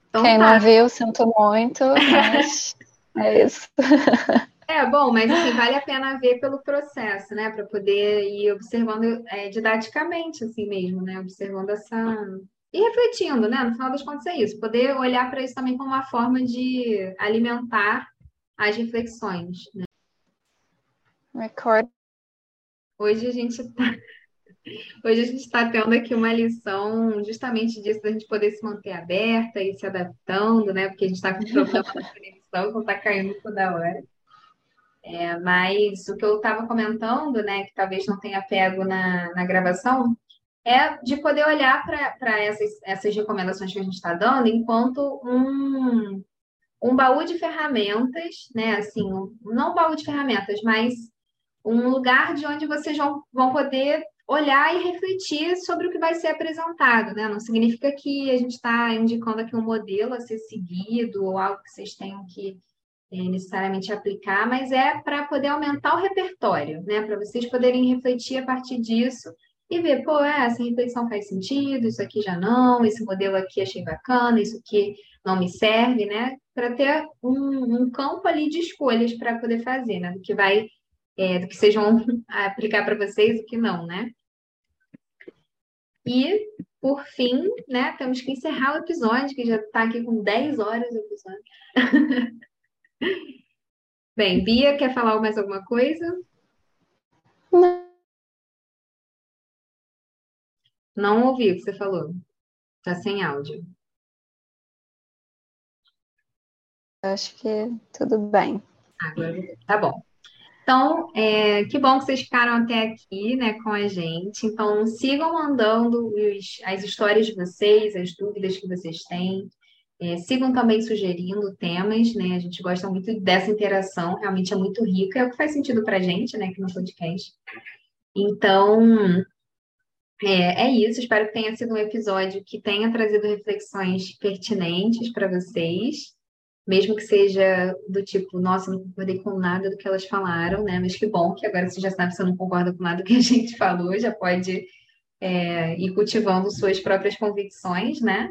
Então, Quem tá. não viu, sinto muito, mas é isso. É, bom, mas assim, vale a pena ver pelo processo, né? Para poder ir observando é, didaticamente, assim mesmo, né? Observando essa. E refletindo, né? No final das contas é isso. Poder olhar para isso também como uma forma de alimentar as reflexões, né? Record. Hoje a gente está. Hoje a gente está tendo aqui uma lição justamente disso, da gente poder se manter aberta e se adaptando, né? Porque a gente está com problema na conexão, então está caindo toda hora. É, mas o que eu estava comentando, né, que talvez não tenha pego na, na gravação, é de poder olhar para essas, essas recomendações que a gente está dando enquanto um, um baú de ferramentas, né? Assim, um, não um baú de ferramentas, mas um lugar de onde vocês vão, vão poder olhar e refletir sobre o que vai ser apresentado, né? Não significa que a gente está indicando aqui um modelo a ser seguido ou algo que vocês tenham que é, necessariamente aplicar, mas é para poder aumentar o repertório, né? Para vocês poderem refletir a partir disso e ver, pô, é, essa reflexão faz sentido, isso aqui já não, esse modelo aqui achei bacana, isso aqui não me serve, né? Para ter um, um, campo ali de escolhas para poder fazer, né? Do que vai, é, do que vocês vão aplicar para vocês o que não, né? E, por fim, né, temos que encerrar o episódio, que já está aqui com 10 horas o episódio. Bem, Bia, quer falar mais alguma coisa? Não. Não ouvi o que você falou. Tá sem áudio. Acho que tudo bem. Agora, tá bom. Então, é, que bom que vocês ficaram até aqui, né, com a gente. Então, sigam mandando os, as histórias de vocês, as dúvidas que vocês têm. É, sigam também sugerindo temas, né? A gente gosta muito dessa interação, realmente é muito rica, é o que faz sentido para a gente, né, aqui no podcast. Então, é, é, isso. Espero que tenha sido um episódio que tenha trazido reflexões pertinentes para vocês. mesmo que seja do tipo, nossa, não concordei com nada do que elas falaram, né? Mas que bom que agora você já sabe que você não concorda com nada que a gente falou, já pode é, ir cultivando suas próprias convicções, né?